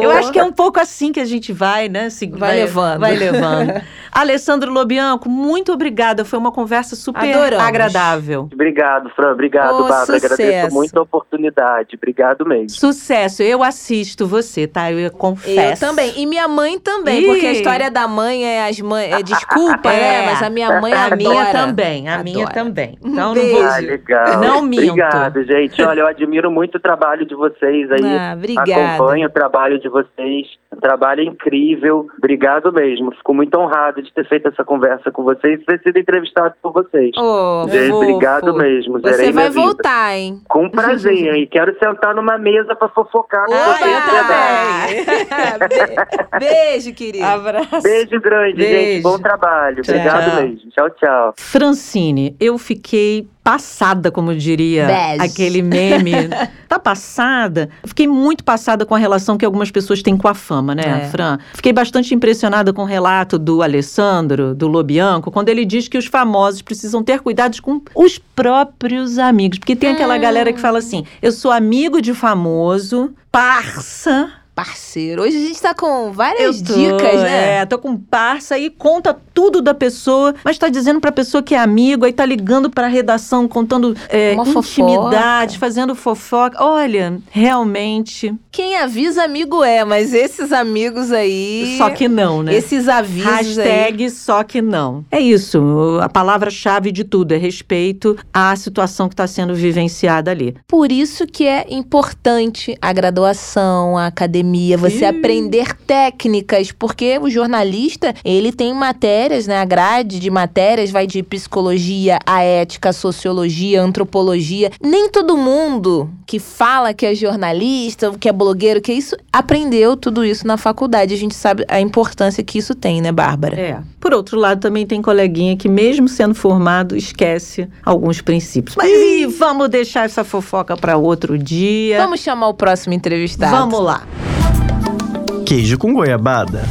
Eu acho que é um pouco assim que a gente vai, né? Se, Vai levando. Vai levando. Alessandro Lobianco, muito obrigada. Foi uma conversa super Adoramos. agradável. Obrigado, Fran. Obrigado, Ô, Bárbara. sucesso. Agradeço muito a oportunidade. Obrigado mesmo. Sucesso. Eu assisto você, tá? Eu Eu confesso. também. E minha mãe também, Ih. porque a história da mãe é as mães. É desculpa, É. né? Mas a minha mãe A adora. minha também, a minha Adora. também. Então beijo. não vou Ah, legal. Não minto. Obrigado, gente. Olha, eu admiro muito o trabalho de vocês aí. Ah, obrigada. Acompanho o trabalho de vocês. Um trabalho incrível. Obrigado mesmo. Fico muito honrado de ter feito essa conversa com vocês e ter sido entrevistado por vocês. Fofo. obrigado mesmo. Você Zerei vai minha vida. voltar, hein? Com prazer. e quero sentar numa mesa para fofocar com Opa, vocês. Be- Beijo, querido. Abraço. Beijo grande, Beijo. gente. Bom trabalho. Tchau, Obrigado mesmo. Tchau, tchau. Francine, eu fiquei passada, como diria Bege. aquele meme. tá passada? Eu Fiquei muito passada com a relação que algumas pessoas têm com a fama, né, É. Fran? Fiquei bastante impressionada com o relato do Alessandro, do Lobianco, quando ele diz que os famosos precisam ter cuidados com os próprios amigos. Porque tem aquela Hum. galera que fala assim: eu sou amigo de famoso, parça. Parceiro. Hoje a gente tá com várias tô, dicas, né? É, tô com parça e conta tudo da pessoa, mas tá dizendo pra pessoa que é amigo, aí tá ligando pra redação, contando é, intimidade, fazendo fofoca. Olha, realmente. Quem avisa amigo é, mas esses amigos aí. Só que não, né? Esses avisos aí. Hashtag só que não. É isso. A palavra-chave de tudo é respeito à situação que está sendo vivenciada ali. Por isso que é importante a graduação, a academia, você aprender técnicas, porque o jornalista, ele tem matérias, né? A grade de matérias vai de psicologia, a ética, a sociologia, a antropologia. Nem todo mundo que fala que é jornalista, que é blogueiro, que é isso, aprendeu tudo isso na faculdade. A gente sabe a importância que isso tem, né, Bárbara? É. Por outro lado, também tem coleguinha que, mesmo sendo formado, esquece alguns princípios. Mas e vamos deixar essa fofoca para outro dia. Vamos chamar o próximo entrevistado. Vamos lá. Queijo com goiabada.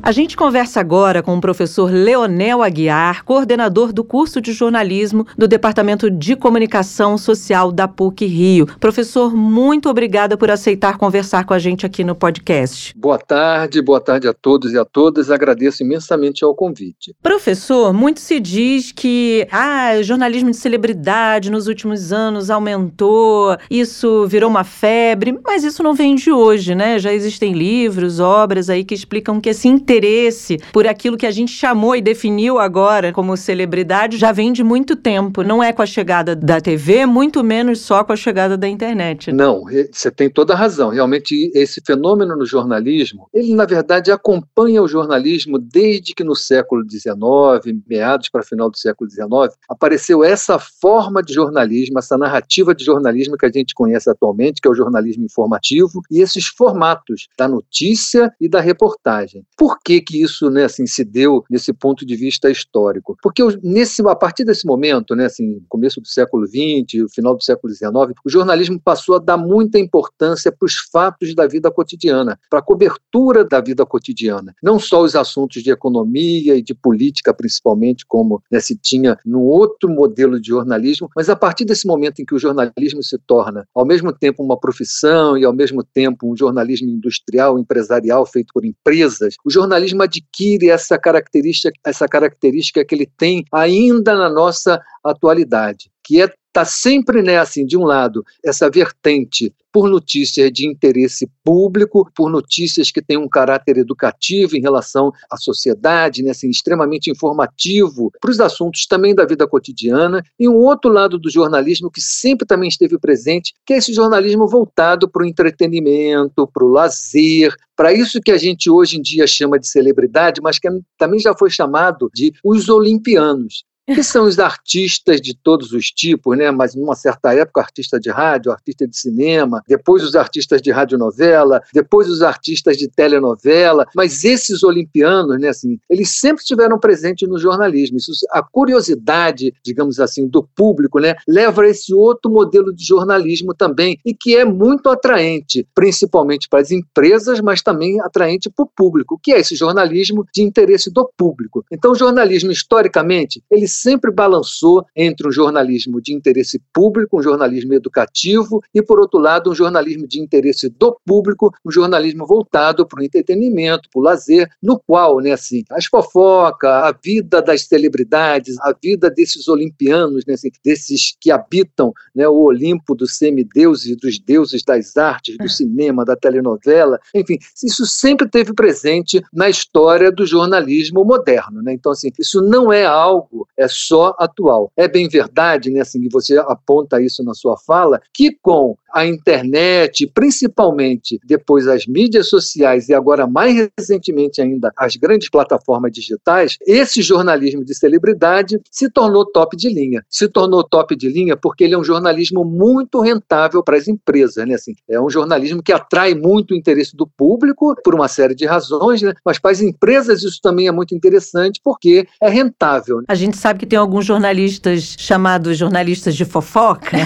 A gente conversa agora com o professor Leonel Aguiar, coordenador do curso de jornalismo do Departamento de Comunicação Social da PUC Rio. Professor, muito obrigada por aceitar conversar com a gente aqui no podcast. Boa tarde, boa tarde a todos e a todas. Agradeço imensamente ao convite. Professor, muito se diz que ah, jornalismo de celebridade nos últimos anos aumentou, isso virou uma febre, mas isso não vem de hoje, né? Já existem livros, obras aí que explicam que esse interesse por aquilo que a gente chamou e definiu agora como celebridade já vem de muito tempo. Não é com a chegada da TV, muito menos só com a chegada da internet. Não, re- você tem toda a razão. Realmente, esse fenômeno no jornalismo, ele, na verdade, acompanha o jornalismo desde que no século XIX, meados para final do século XIX, apareceu essa forma de jornalismo, essa narrativa de jornalismo que a gente conhece atualmente, que é o jornalismo informativo, e esses formatos da notícia e da reportagem. Por que que isso, né, assim, se deu nesse ponto de vista histórico? Porque nesse, a partir desse momento, né, assim, começo do século XX, final do século XIX, o jornalismo passou a dar muita importância para os fatos da vida cotidiana, para a cobertura da vida cotidiana. Não só os assuntos de economia e de política, principalmente, como né, se tinha no outro modelo de jornalismo, mas a partir desse momento em que o jornalismo se torna, ao mesmo tempo, uma profissão e, ao mesmo tempo, um jornalismo industrial, empresarial, feito por empresas, o jornalismo adquire essa característica, essa característica que ele tem ainda na nossa atualidade, que é tá sempre né assim de um lado essa vertente por notícias de interesse público, por notícias que têm um caráter educativo em relação à sociedade, né, assim, extremamente informativo para os assuntos também da vida cotidiana, e um outro lado do jornalismo que sempre também esteve presente, que é esse jornalismo voltado para o entretenimento, para o lazer, para isso que a gente hoje em dia chama de celebridade, mas que também já foi chamado de os olimpianos. Que são os artistas de todos os tipos, né? Mas numa certa época, artista de rádio, artista de cinema, depois os artistas de radionovela, depois os artistas de telenovela, mas esses olimpianos, né, assim, eles sempre estiveram presentes no jornalismo. Isso, a curiosidade, digamos assim, do público, né, leva a esse outro modelo de jornalismo também e que é muito atraente, principalmente para as empresas, mas também atraente para o público, que é esse jornalismo de interesse do público. Então, o jornalismo, historicamente, ele sempre balançou entre um jornalismo de interesse público, um jornalismo educativo, e, por outro lado, um jornalismo de interesse do público, um jornalismo voltado para o entretenimento, para o lazer, no qual, né, assim, as fofocas, a vida das celebridades, a vida desses olimpianos, né, assim, desses que habitam né, o Olimpo dos semideuses e dos deuses das artes, do cinema, da telenovela, enfim, isso sempre teve presente na história do jornalismo moderno. Né? Então, assim, isso não é algo é só atual. É bem verdade, né, assim, que você aponta isso na sua fala, que com a internet, principalmente depois as mídias sociais e agora mais recentemente ainda as grandes plataformas digitais, esse jornalismo de celebridade se tornou top de linha. Se tornou top de linha porque ele é um jornalismo muito rentável para as empresas, né? Assim, é um jornalismo que atrai muito o interesse do público por uma série de razões, né? mas para as empresas isso também é muito interessante porque é rentável. Né? A gente sabe que tem alguns jornalistas chamados jornalistas de fofoca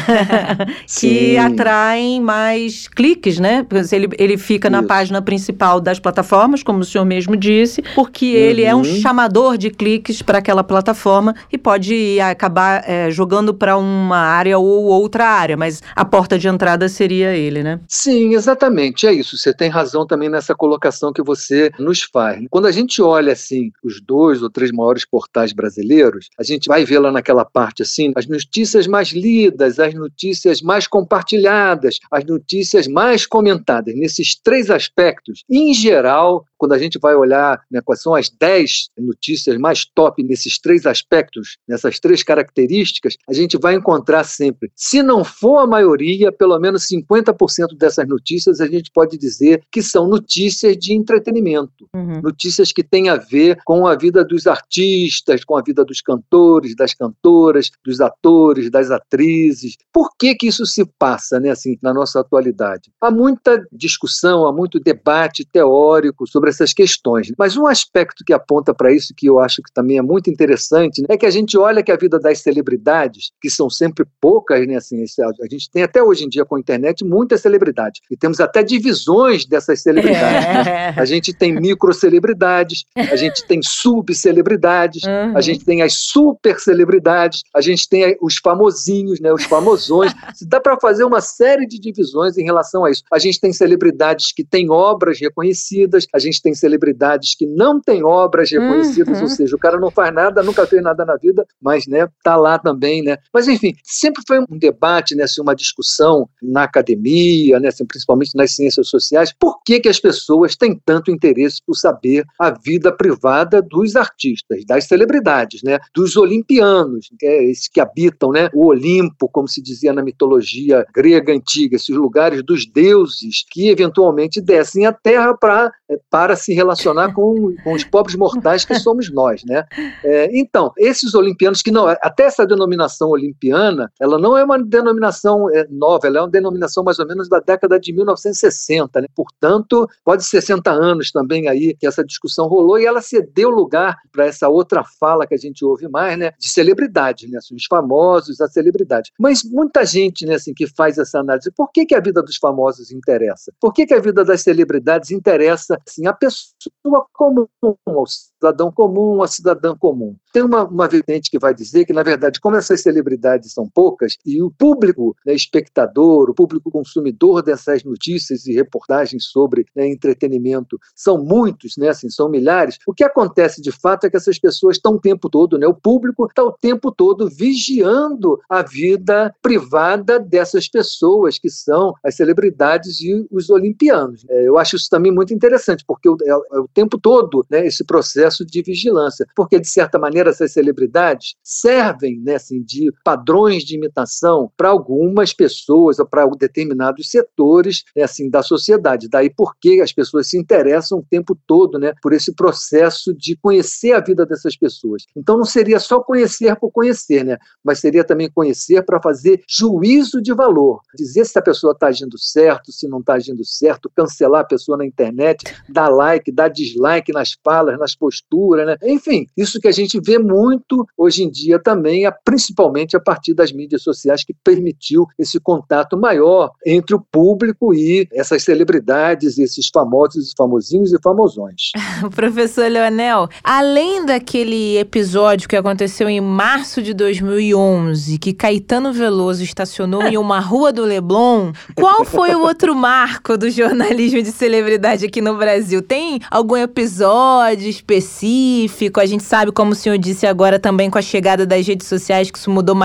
que atraem atraem mais cliques, né? Ele, ele fica Isso. na página principal das plataformas, como o senhor mesmo disse, porque uhum. ele é um chamador de cliques para aquela plataforma e pode acabar é, jogando para uma área ou outra área, mas a porta de entrada seria ele, né? Sim, exatamente. É isso. Você tem razão também nessa colocação que você nos faz. Quando a gente olha assim os dois ou três maiores portais brasileiros, a gente vai ver lá naquela parte assim as notícias mais lidas, as notícias mais compartilhadas as notícias mais comentadas nesses três aspectos, em geral, quando a gente vai olhar né, quais são as 10 notícias mais top nesses três aspectos, nessas três características, a gente vai encontrar sempre, se não for a maioria, pelo menos 50% dessas notícias a gente pode dizer que são notícias de entretenimento, uhum. notícias que têm a ver com a vida dos artistas, com a vida dos cantores, das cantoras, dos atores, das atrizes. Por que que isso se passa, né, assim, na nossa atualidade? Há muita discussão, há muito debate teórico sobre essas questões. Mas um aspecto que aponta para isso, que eu acho que também é muito interessante, né, é que a gente olha que a vida das celebridades, que são sempre poucas, né, assim, a gente tem até hoje em dia com a internet muitas celebridades, e temos até divisões dessas celebridades. Né? É. Né? A gente tem microcelebridades, a gente tem subcelebridades, uhum. a gente tem as super celebridades, a gente tem os famosinhos, né, os famosões. Dá para fazer uma série de divisões em relação a isso. A gente tem celebridades que têm obras reconhecidas, a gente tem celebridades que não têm obras reconhecidas, uhum. ou seja, o cara não faz nada, nunca fez nada na vida, mas né, tá lá também, né? Mas enfim, sempre foi um debate, né, assim, uma discussão na academia, né, assim, principalmente nas ciências sociais, por que que as pessoas têm tanto interesse por saber a vida privada dos artistas, das celebridades, né, dos olimpianos, que é esses que habitam, né, o Olimpo, como se dizia na mitologia grega antiga, esses lugares dos deuses que eventualmente descem à Terra para para se relacionar com, com os pobres mortais que somos nós, né? É, então, esses olimpianos que não, até essa denominação olimpiana, ela não é uma denominação é, nova, ela é uma denominação mais ou menos da década de 1960, né? Portanto, pode 60 anos também aí que essa discussão rolou e ela cedeu lugar para essa outra fala que a gente ouve mais, né? De celebridades, né? Os famosos, a celebridade. Mas muita gente, né, assim, que faz essa análise, por que, que a vida dos famosos interessa? Por que, que a vida das celebridades interessa assim, a pessoa comum, ao cidadão comum, a cidadã comum. Tem uma, uma vertente que vai dizer que, na verdade, como essas celebridades são poucas e o público né, espectador, o público consumidor dessas notícias e reportagens sobre né, entretenimento são muitos, né, assim, são milhares, o que acontece de fato é que essas pessoas estão o tempo todo, né, o público está o tempo todo vigiando a vida privada dessas pessoas que são as celebridades e os olimpianos. É, eu acho isso também muito interessante, porque o, é, é o tempo todo né, esse processo processo de vigilância, porque de certa maneira essas celebridades servem né, assim, de padrões de imitação para algumas pessoas ou para determinados setores né, assim, da sociedade. Daí porque as pessoas se interessam o tempo todo né, por esse processo de conhecer a vida dessas pessoas. Então não seria só conhecer por conhecer, né, mas seria também conhecer para fazer juízo de valor, dizer se a pessoa está agindo certo, se não está agindo certo, cancelar a pessoa na internet, dar like, dar dislike nas falas, nas posturas, né? Enfim, isso que a gente vê muito hoje em dia também, principalmente a partir das mídias sociais que permitiu esse contato maior entre o público e essas celebridades, esses famosos, famosinhos e famosões. Professor Leonel, além daquele episódio que aconteceu em março de 2011, que Caetano Veloso estacionou em uma rua do Leblon, qual foi o outro marco do jornalismo de celebridade aqui no Brasil? Tem algum episódio específico? A gente sabe, como o senhor disse agora também com a chegada das redes sociais, que isso mudou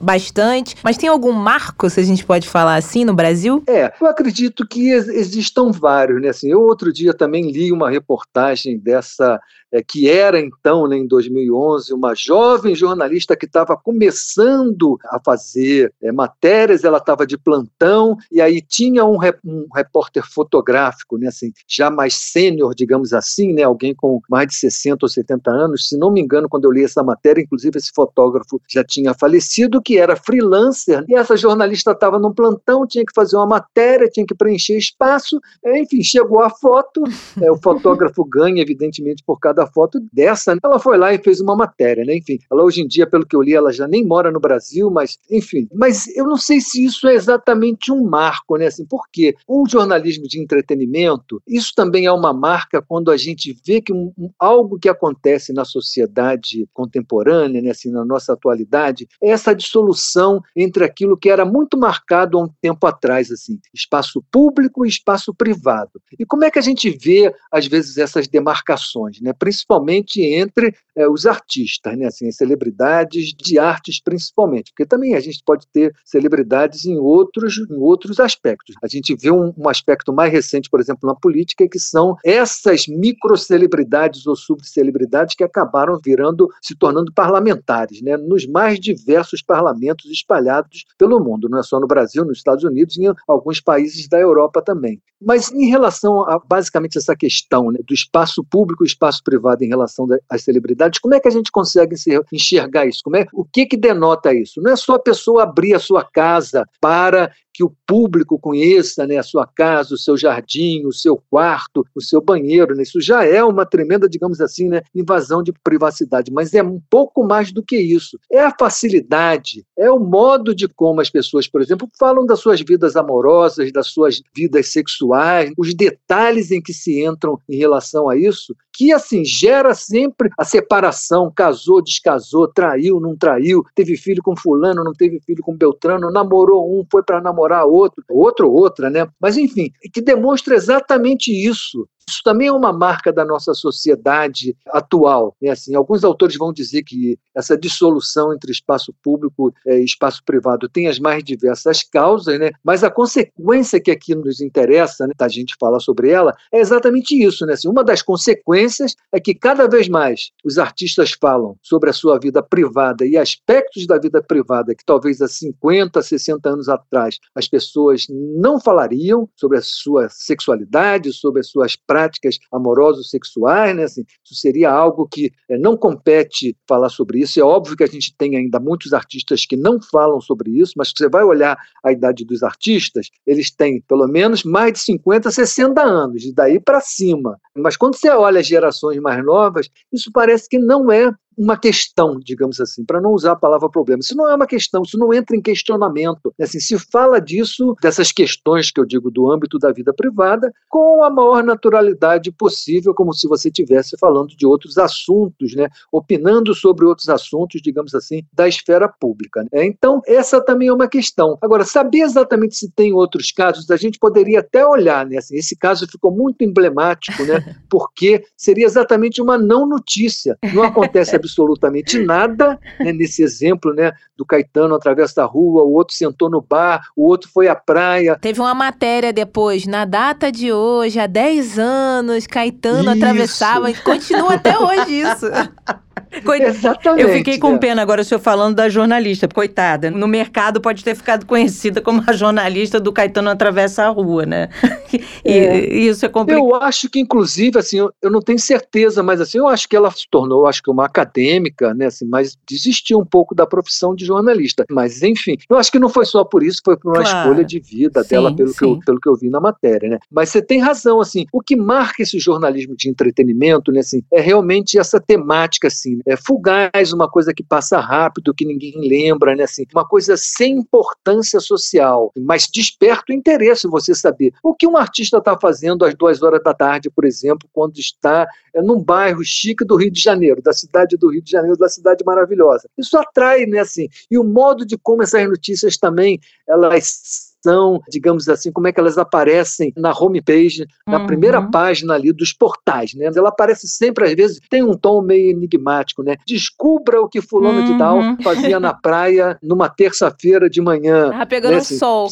bastante. Mas tem algum marco, se a gente pode falar assim, no Brasil? É, eu acredito que existam vários, né? Assim, eu outro dia também li uma reportagem dessa é, que era então, né, em 2011, uma jovem jornalista que estava começando a fazer é, matérias, ela estava de plantão, e aí tinha um, um repórter fotográfico, né, assim, já mais sênior, digamos assim, né, alguém com mais de 60 ou 70 anos, se não me engano, quando eu li essa matéria, inclusive esse fotógrafo já tinha falecido, que era freelancer, e essa jornalista estava num plantão, tinha que fazer uma matéria, tinha que preencher espaço, enfim, chegou a foto, é, o fotógrafo ganha, evidentemente, por cada da foto dessa. Né? Ela foi lá e fez uma matéria, né? Enfim, ela hoje em dia, pelo que eu li, ela já nem mora no Brasil, mas enfim. Mas eu não sei se isso é exatamente um marco, né? Assim, por quê? O jornalismo de entretenimento, isso também é uma marca quando a gente vê que um, um, algo que acontece na sociedade contemporânea, né? Assim, na nossa atualidade, é essa dissolução entre aquilo que era muito marcado há um tempo atrás, assim, espaço público e espaço privado. E como é que a gente vê, às vezes, essas demarcações, né? principalmente entre é, os artistas, né? assim, as celebridades de artes principalmente, porque também a gente pode ter celebridades em outros, em outros aspectos. A gente vê um, um aspecto mais recente, por exemplo, na política, que são essas microcelebridades ou subcelebridades que acabaram virando, se tornando parlamentares, né? nos mais diversos parlamentos espalhados pelo mundo, não é só no Brasil, nos Estados Unidos e em alguns países da Europa também. Mas em relação a basicamente essa questão né, do espaço público e espaço privado, em relação às celebridades, como é que a gente consegue enxergar isso? Como é, o que, que denota isso? Não é só a pessoa abrir a sua casa para que o público conheça né, a sua casa, o seu jardim, o seu quarto, o seu banheiro. Né? Isso já é uma tremenda, digamos assim, né, invasão de privacidade, mas é um pouco mais do que isso. É a facilidade, é o modo de como as pessoas, por exemplo, falam das suas vidas amorosas, das suas vidas sexuais, os detalhes em que se entram em relação a isso, que assim gera sempre a separação, casou, descasou, traiu, não traiu, teve filho com fulano, não teve filho com Beltrano, namorou um, foi para namorar outro, outro ou outra, né? Mas enfim, que demonstra exatamente isso. Isso também é uma marca da nossa sociedade atual. Né? Assim, alguns autores vão dizer que essa dissolução entre espaço público e espaço privado tem as mais diversas causas, né? mas a consequência que aqui nos interessa, né, a gente falar sobre ela, é exatamente isso. Né? Assim, uma das consequências é que cada vez mais os artistas falam sobre a sua vida privada e aspectos da vida privada que talvez há 50, 60 anos atrás as pessoas não falariam sobre a sua sexualidade, sobre as suas práticas práticas amorosos sexuais, né? Assim, isso seria algo que é, não compete falar sobre isso. É óbvio que a gente tem ainda muitos artistas que não falam sobre isso, mas você vai olhar a idade dos artistas, eles têm pelo menos mais de 50, 60 anos, e daí para cima. Mas quando você olha as gerações mais novas, isso parece que não é uma questão, digamos assim, para não usar a palavra problema. Isso não é uma questão, isso não entra em questionamento. Assim, se fala disso, dessas questões que eu digo do âmbito da vida privada, com a maior naturalidade possível, como se você estivesse falando de outros assuntos, né? opinando sobre outros assuntos, digamos assim, da esfera pública. Né? Então, essa também é uma questão. Agora, saber exatamente se tem outros casos, a gente poderia até olhar, né? Assim, esse caso ficou muito emblemático, né? porque seria exatamente uma não notícia. Não acontece absolutamente absolutamente nada né, nesse exemplo né, do Caetano atravessa a rua, o outro sentou no bar, o outro foi à praia. Teve uma matéria depois, na data de hoje, há 10 anos, Caetano Isso. atravessava, e continua até hoje isso. Coit- Exatamente. Eu fiquei com né? pena agora o senhor falando da jornalista, coitada. No mercado pode ter ficado conhecida como a jornalista do Caetano Atravessa a Rua, né? E É. isso é complicado. Eu acho que, inclusive, assim, eu, eu não tenho certeza, mas assim, eu acho que ela se tornou, acho que uma acadêmica, né, assim, mas desistiu um pouco da profissão de jornalista. Mas, enfim, eu acho que não foi só por isso, foi por uma Claro. escolha de vida Sim, dela, pelo que, eu, pelo que eu vi na matéria, né? Mas você tem razão, assim, o que marca esse jornalismo de entretenimento, né, assim, é realmente essa temática, assim, é fugaz, uma coisa que passa rápido, que ninguém lembra, né, assim, uma coisa sem importância social, mas desperta o interesse você saber o que um artista está fazendo às duas horas da tarde, por exemplo, quando está é, num bairro chique do Rio de Janeiro, da cidade do Rio de Janeiro, da cidade maravilhosa. Isso atrai, né, assim, e o modo de como essas notícias também, elas são, digamos assim, como é que elas aparecem na homepage, na Uhum. primeira página ali dos portais, né? Ela aparece sempre, às vezes, tem um tom meio enigmático, né? Descubra o que fulano de tal Uhum. fazia na praia numa terça-feira de manhã. Tava pegando né, assim, sol.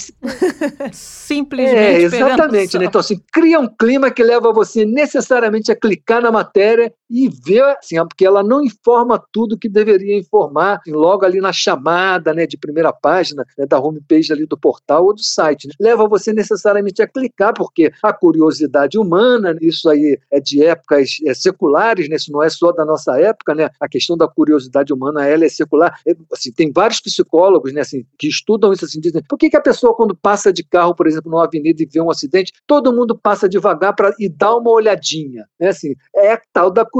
Simplesmente é, pegando exatamente, sol. né? Então, assim, cria um clima que leva você necessariamente a clicar na matéria e ver, assim, porque ela não informa tudo que deveria informar, logo ali na chamada, né, de primeira página, né, da homepage ali do portal ou do site. né? Leva você necessariamente a clicar, porque a curiosidade humana, isso aí é de épocas é, seculares, né? Isso não é só da nossa época, né? A questão da curiosidade humana, ela é secular. É, assim, tem vários psicólogos, né, assim, que estudam isso assim, dizem, por que, que a pessoa quando passa de carro, por exemplo, numa avenida e vê um acidente, todo mundo passa devagar para e dá uma olhadinha, né? Assim, é tal da curiosidade.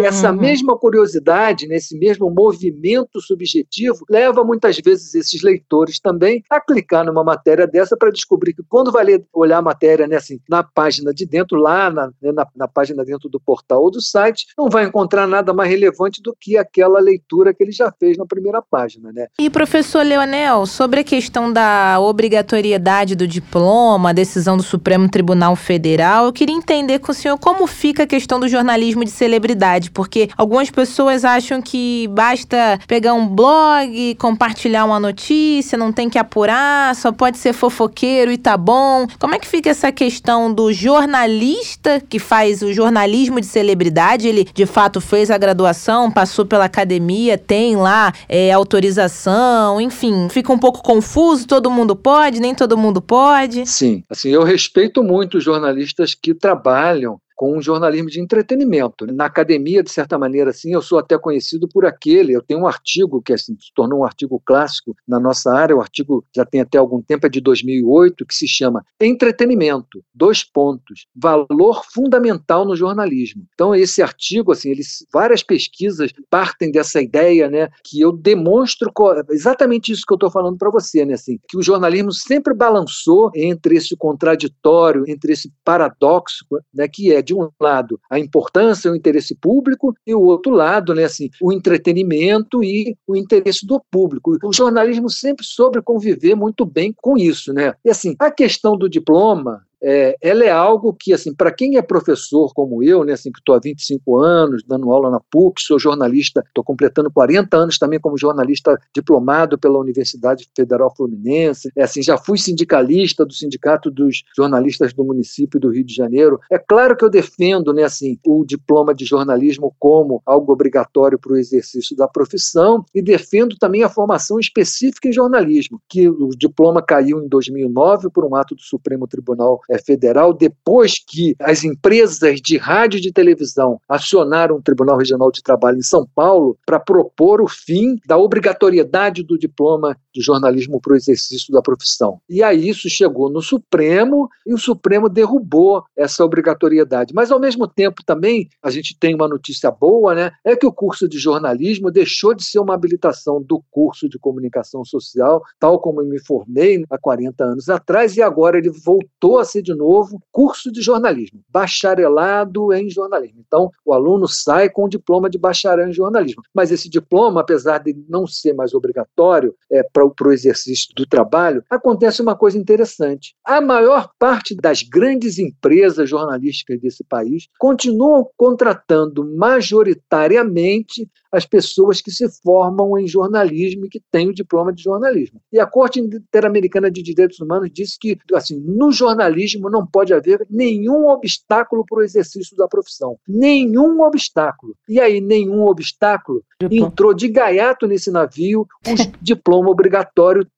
Essa Uhum. mesma curiosidade, né, esse mesmo movimento subjetivo, leva muitas vezes esses leitores também a clicar numa matéria dessa para descobrir que quando vai ler, olhar a matéria, né, assim, na página de dentro, lá na, né, na, na página dentro do portal ou do site, não vai encontrar nada mais relevante do que aquela leitura que ele já fez na primeira página, né? E professor Leonel, sobre a questão da obrigatoriedade do diploma, a decisão do Supremo Tribunal Federal, eu queria entender com o senhor como fica a questão do jornalismo de celebridade, porque algumas pessoas acham que basta pegar um blog, compartilhar uma notícia, não tem que apurar, só pode ser fofoqueiro e tá bom. Como é que fica essa questão do jornalista que faz o jornalismo de celebridade? Ele de fato fez a graduação, passou pela academia, tem lá é, autorização, enfim, fica um pouco confuso. Todo mundo pode, nem todo mundo pode. Sim, assim, eu respeito muito os jornalistas que trabalham com um jornalismo de entretenimento. Na academia, de certa maneira, assim, eu sou até conhecido por aquele. Eu tenho um artigo que assim, se tornou um artigo clássico na nossa área. O artigo já tem até algum tempo, é de 2008, que se chama Entretenimento. Dois pontos. Valor fundamental no jornalismo. Então, esse artigo, assim, eles, várias pesquisas partem dessa ideia, né, que eu demonstro exatamente isso que eu estou falando para você, né, assim, que o jornalismo sempre balançou entre esse contraditório, entre esse paradoxo, né, que é de um lado a importância e o interesse público e o outro lado, né, assim, o entretenimento e o interesse do público. O jornalismo sempre soube conviver muito bem com isso, né? E assim, a questão do diploma, é, ela é algo que, assim, para quem é professor como eu, né, assim, que estou há 25 anos dando aula na PUC, sou jornalista, estou completando 40 anos também como jornalista diplomado pela Universidade Federal Fluminense, é, assim, já fui sindicalista do Sindicato dos Jornalistas do Município do Rio de Janeiro. É claro que eu defendo, né, assim, o diploma de jornalismo como algo obrigatório para o exercício da profissão e defendo também a formação específica em jornalismo, que o diploma caiu em 2009 por um ato do Supremo Tribunal eh, Federal, depois que as empresas de rádio e de televisão acionaram o Tribunal Regional de Trabalho em São Paulo para propor o fim da obrigatoriedade do diploma de jornalismo para o exercício da profissão. E aí isso chegou no Supremo e o Supremo derrubou essa obrigatoriedade. Mas ao mesmo tempo também a gente tem uma notícia boa, né? É que o curso de jornalismo deixou de ser uma habilitação do curso de comunicação social, tal como eu me formei há 40 anos atrás, e agora ele voltou a ser de novo curso de jornalismo, bacharelado em jornalismo. Então, o aluno sai com o diploma de bacharel em jornalismo. Mas esse diploma, apesar de não ser mais obrigatório é, para para o exercício do trabalho, acontece uma coisa interessante. A maior parte das grandes empresas jornalísticas desse país continuam contratando majoritariamente as pessoas que se formam em jornalismo e que têm o diploma de jornalismo. E a Corte Interamericana de Direitos Humanos disse que, assim, no jornalismo não pode haver nenhum obstáculo para o exercício da profissão. Nenhum obstáculo. E aí, nenhum obstáculo entrou de gaiato nesse navio o diploma obrigatório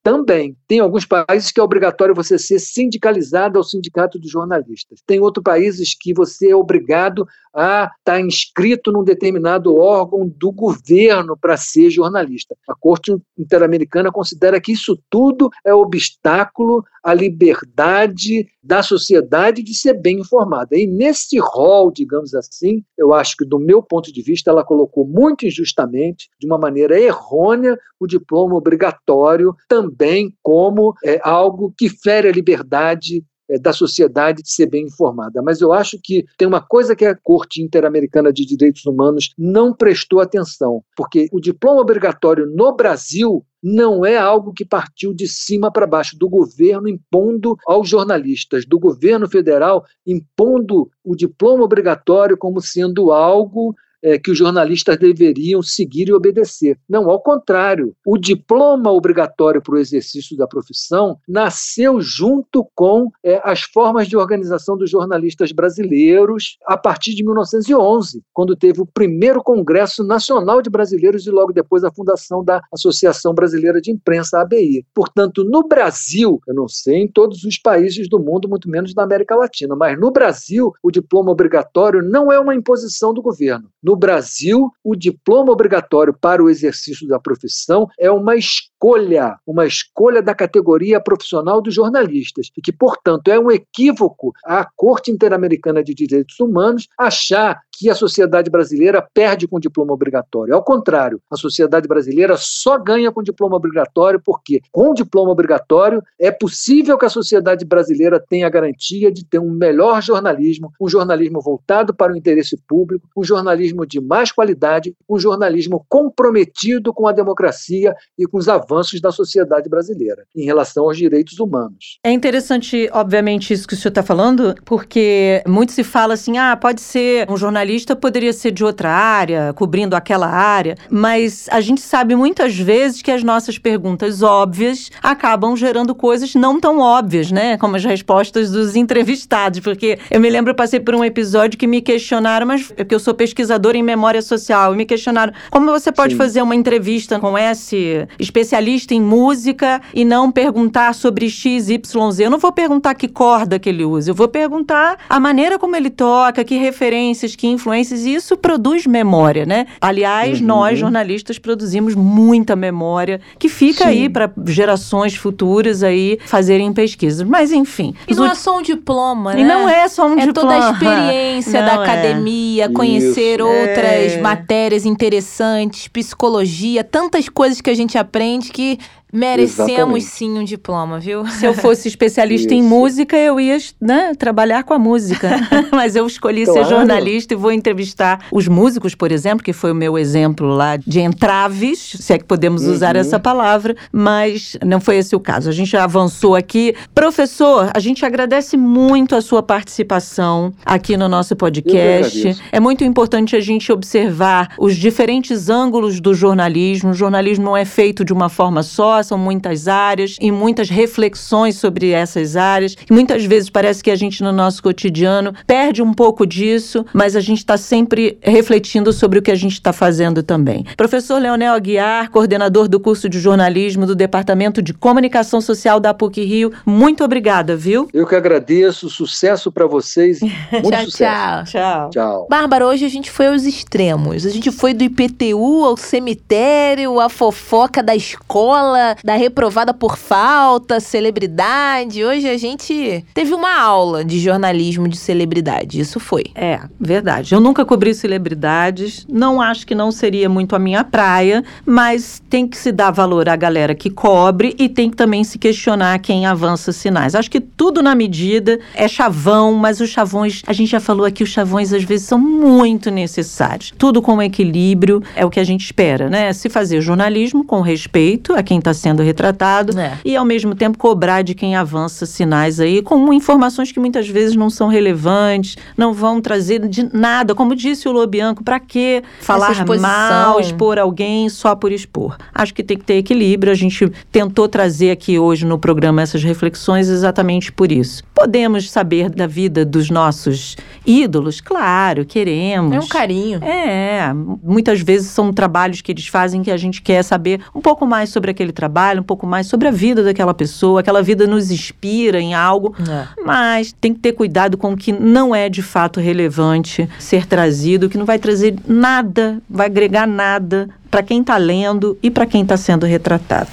também. Tem alguns países que é obrigatório você ser sindicalizado ao sindicato dos jornalistas. Tem outros países que você é obrigado a estar tá inscrito num determinado órgão do governo para ser jornalista. A Corte Interamericana considera que isso tudo é obstáculo à liberdade da sociedade de ser bem informada. E nesse rol, digamos assim, eu acho que, do meu ponto de vista, ela colocou muito injustamente, de uma maneira errônea, o diploma obrigatório também como é, algo que fere a liberdade é, da sociedade de ser bem informada. Mas eu acho que tem uma coisa que a Corte Interamericana de Direitos Humanos não prestou atenção, porque o diploma obrigatório no Brasil não é algo que partiu de cima para baixo, do governo impondo aos jornalistas, do governo federal impondo o diploma obrigatório como sendo algo é, que os jornalistas deveriam seguir e obedecer. Não, ao contrário. O diploma obrigatório para o exercício da profissão nasceu junto com é, as formas de organização dos jornalistas brasileiros a partir de 1911, quando teve o primeiro Congresso Nacional de Brasileiros e logo depois a fundação da Associação Brasileira de Imprensa, ABI. Portanto, no Brasil, eu não sei em todos os países do mundo, muito menos na América Latina, mas no Brasil, o diploma obrigatório não é uma imposição do governo. No Brasil, o diploma obrigatório para o exercício da profissão é uma escolha, uma escolha da categoria profissional dos jornalistas, e que, portanto, é um equívoco a Corte Interamericana de Direitos Humanos achar que a sociedade brasileira perde com o diploma obrigatório. Ao contrário, a sociedade brasileira só ganha com o diploma obrigatório porque, com diploma obrigatório, é possível que a sociedade brasileira tenha a garantia de ter um melhor jornalismo, um jornalismo voltado para o interesse público, um jornalismo de mais qualidade, um jornalismo comprometido com a democracia e com os avanços da sociedade brasileira em relação aos direitos humanos. É interessante, obviamente, isso que o senhor está falando, porque muito se fala assim: ah, pode ser um jornalista jornalista poderia ser de outra área, cobrindo aquela área, mas a gente sabe muitas vezes que as nossas perguntas óbvias acabam gerando coisas não tão óbvias, né? Como as respostas dos entrevistados, porque eu me lembro, eu passei por um episódio que me questionaram, mas porque eu sou pesquisadora em memória social, e me questionaram como você pode Sim. fazer uma entrevista com esse especialista em música e não perguntar sobre X, Y, Z. Eu não vou perguntar que corda que ele usa, eu vou perguntar a maneira como ele toca, que referências, que influências, e isso produz memória, né? Aliás, uhum. nós, jornalistas, produzimos muita memória que fica Sim. aí para gerações futuras aí fazerem pesquisas. Mas, enfim. E não é só um diploma, né? E não é só um é diploma. É toda a experiência não da é. academia, conhecer isso. outras é. matérias interessantes, psicologia, tantas coisas que a gente aprende que Merecemos Exatamente. sim um diploma, viu? Se eu fosse especialista em música, eu ia né, trabalhar com a música. Mas eu escolhi claro. ser jornalista e vou entrevistar os músicos, por exemplo, que foi o meu exemplo lá de entraves, se é que podemos uhum. usar essa palavra, mas não foi esse o caso. A gente já avançou aqui. Professor, a gente agradece muito a sua participação aqui no nosso podcast. É muito importante a gente observar os diferentes ângulos do jornalismo. O jornalismo não é feito de uma forma só, são muitas áreas e muitas reflexões sobre essas áreas. E muitas vezes parece que a gente, no nosso cotidiano, perde um pouco disso, mas a gente está sempre refletindo sobre o que a gente está fazendo também. Professor Leonel Aguiar, coordenador do curso de jornalismo do Departamento de Comunicação Social da PUC Rio, muito obrigada, viu? Eu que agradeço, sucesso para vocês. Muito tchau, sucesso. tchau. Tchau. Tchau. Bárbara, hoje a gente foi aos extremos. A gente foi do IPTU ao cemitério, a fofoca da escola, da reprovada por falta, celebridade. Hoje a gente teve uma aula de jornalismo de celebridade. Isso foi. É, verdade. Eu nunca cobri celebridades. Não acho que não seria muito a minha praia, mas tem que se dar valor à galera que cobre e tem que também se questionar quem avança sinais. Acho que tudo na medida é chavão, mas os chavões, a gente já falou aqui, os chavões às vezes são muito necessários. Tudo com equilíbrio é o que a gente espera, né? Se fazer jornalismo com respeito a quem está sendo retratado É. e, ao mesmo tempo, cobrar de quem avança sinais aí com informações que muitas vezes não são relevantes, não vão trazer de nada. Como disse o Lobianco, para que falar mal, expor alguém só por expor? Acho que tem que ter equilíbrio. A gente tentou trazer aqui hoje no programa essas reflexões exatamente por isso. Podemos saber da vida dos nossos ídolos? Claro, queremos. É um carinho. É, muitas vezes são trabalhos que eles fazem que a gente quer saber um pouco mais sobre aquele trabalho, um pouco mais sobre a vida daquela pessoa. Aquela vida nos inspira em algo, É. mas tem que ter cuidado com o que não é de fato relevante ser trazido, que não vai trazer nada, vai agregar nada para quem está lendo e para quem está sendo retratado.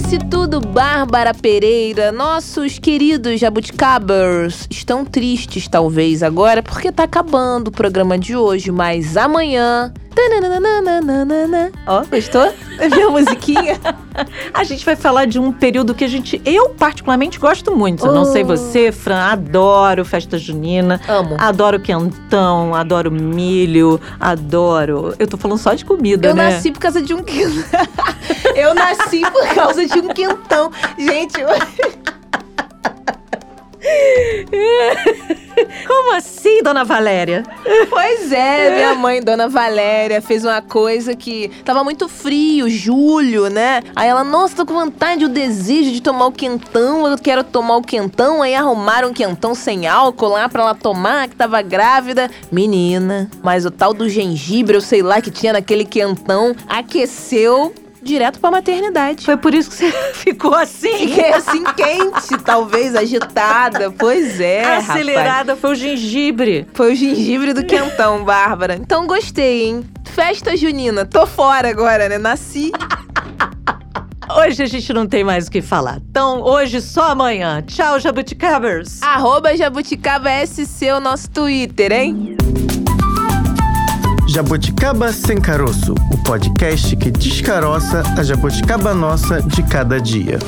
Disse tudo Bárbara Pereira. Nossos queridos jabuticabers estão tristes, talvez, agora, porque tá acabando o programa de hoje, mas amanhã. Ó, gostou? minha musiquinha? A gente vai falar de um período que a gente, eu particularmente gosto muito. Não sei Oh. você, Fran, adoro festa junina. Amo. Adoro quentão, adoro milho, adoro. Eu tô falando só de comida, Eu né? nasci por causa de um quentão. Eu nasci por causa de um quentão. Gente, eu... Como assim, dona Valéria? Pois é, minha mãe, Dona Valéria, fez uma coisa que tava muito frio, julho, né? Aí ela, nossa, tô com vontade, o desejo de tomar o quentão, eu quero tomar o quentão. Aí arrumaram um quentão sem álcool lá pra ela tomar, que tava grávida. Menina, mas o tal do gengibre, eu sei lá, que tinha naquele quentão, aqueceu direto pra maternidade. Foi por isso que você ficou assim? Fiquei assim quente, talvez, agitada. Pois é, rapaz. Acelerada foi o gengibre. Foi o gengibre do quentão, Bárbara. Então gostei, hein? Festa junina. Tô fora agora, né? Nasci. Hoje a gente não tem mais o que falar. Então, hoje só amanhã. Tchau, jabuticabers. Arroba Jabuticaba SC, o nosso Twitter, hein? Jabuticaba Sem Caroço, o podcast que descaroça a jabuticaba nossa de cada dia.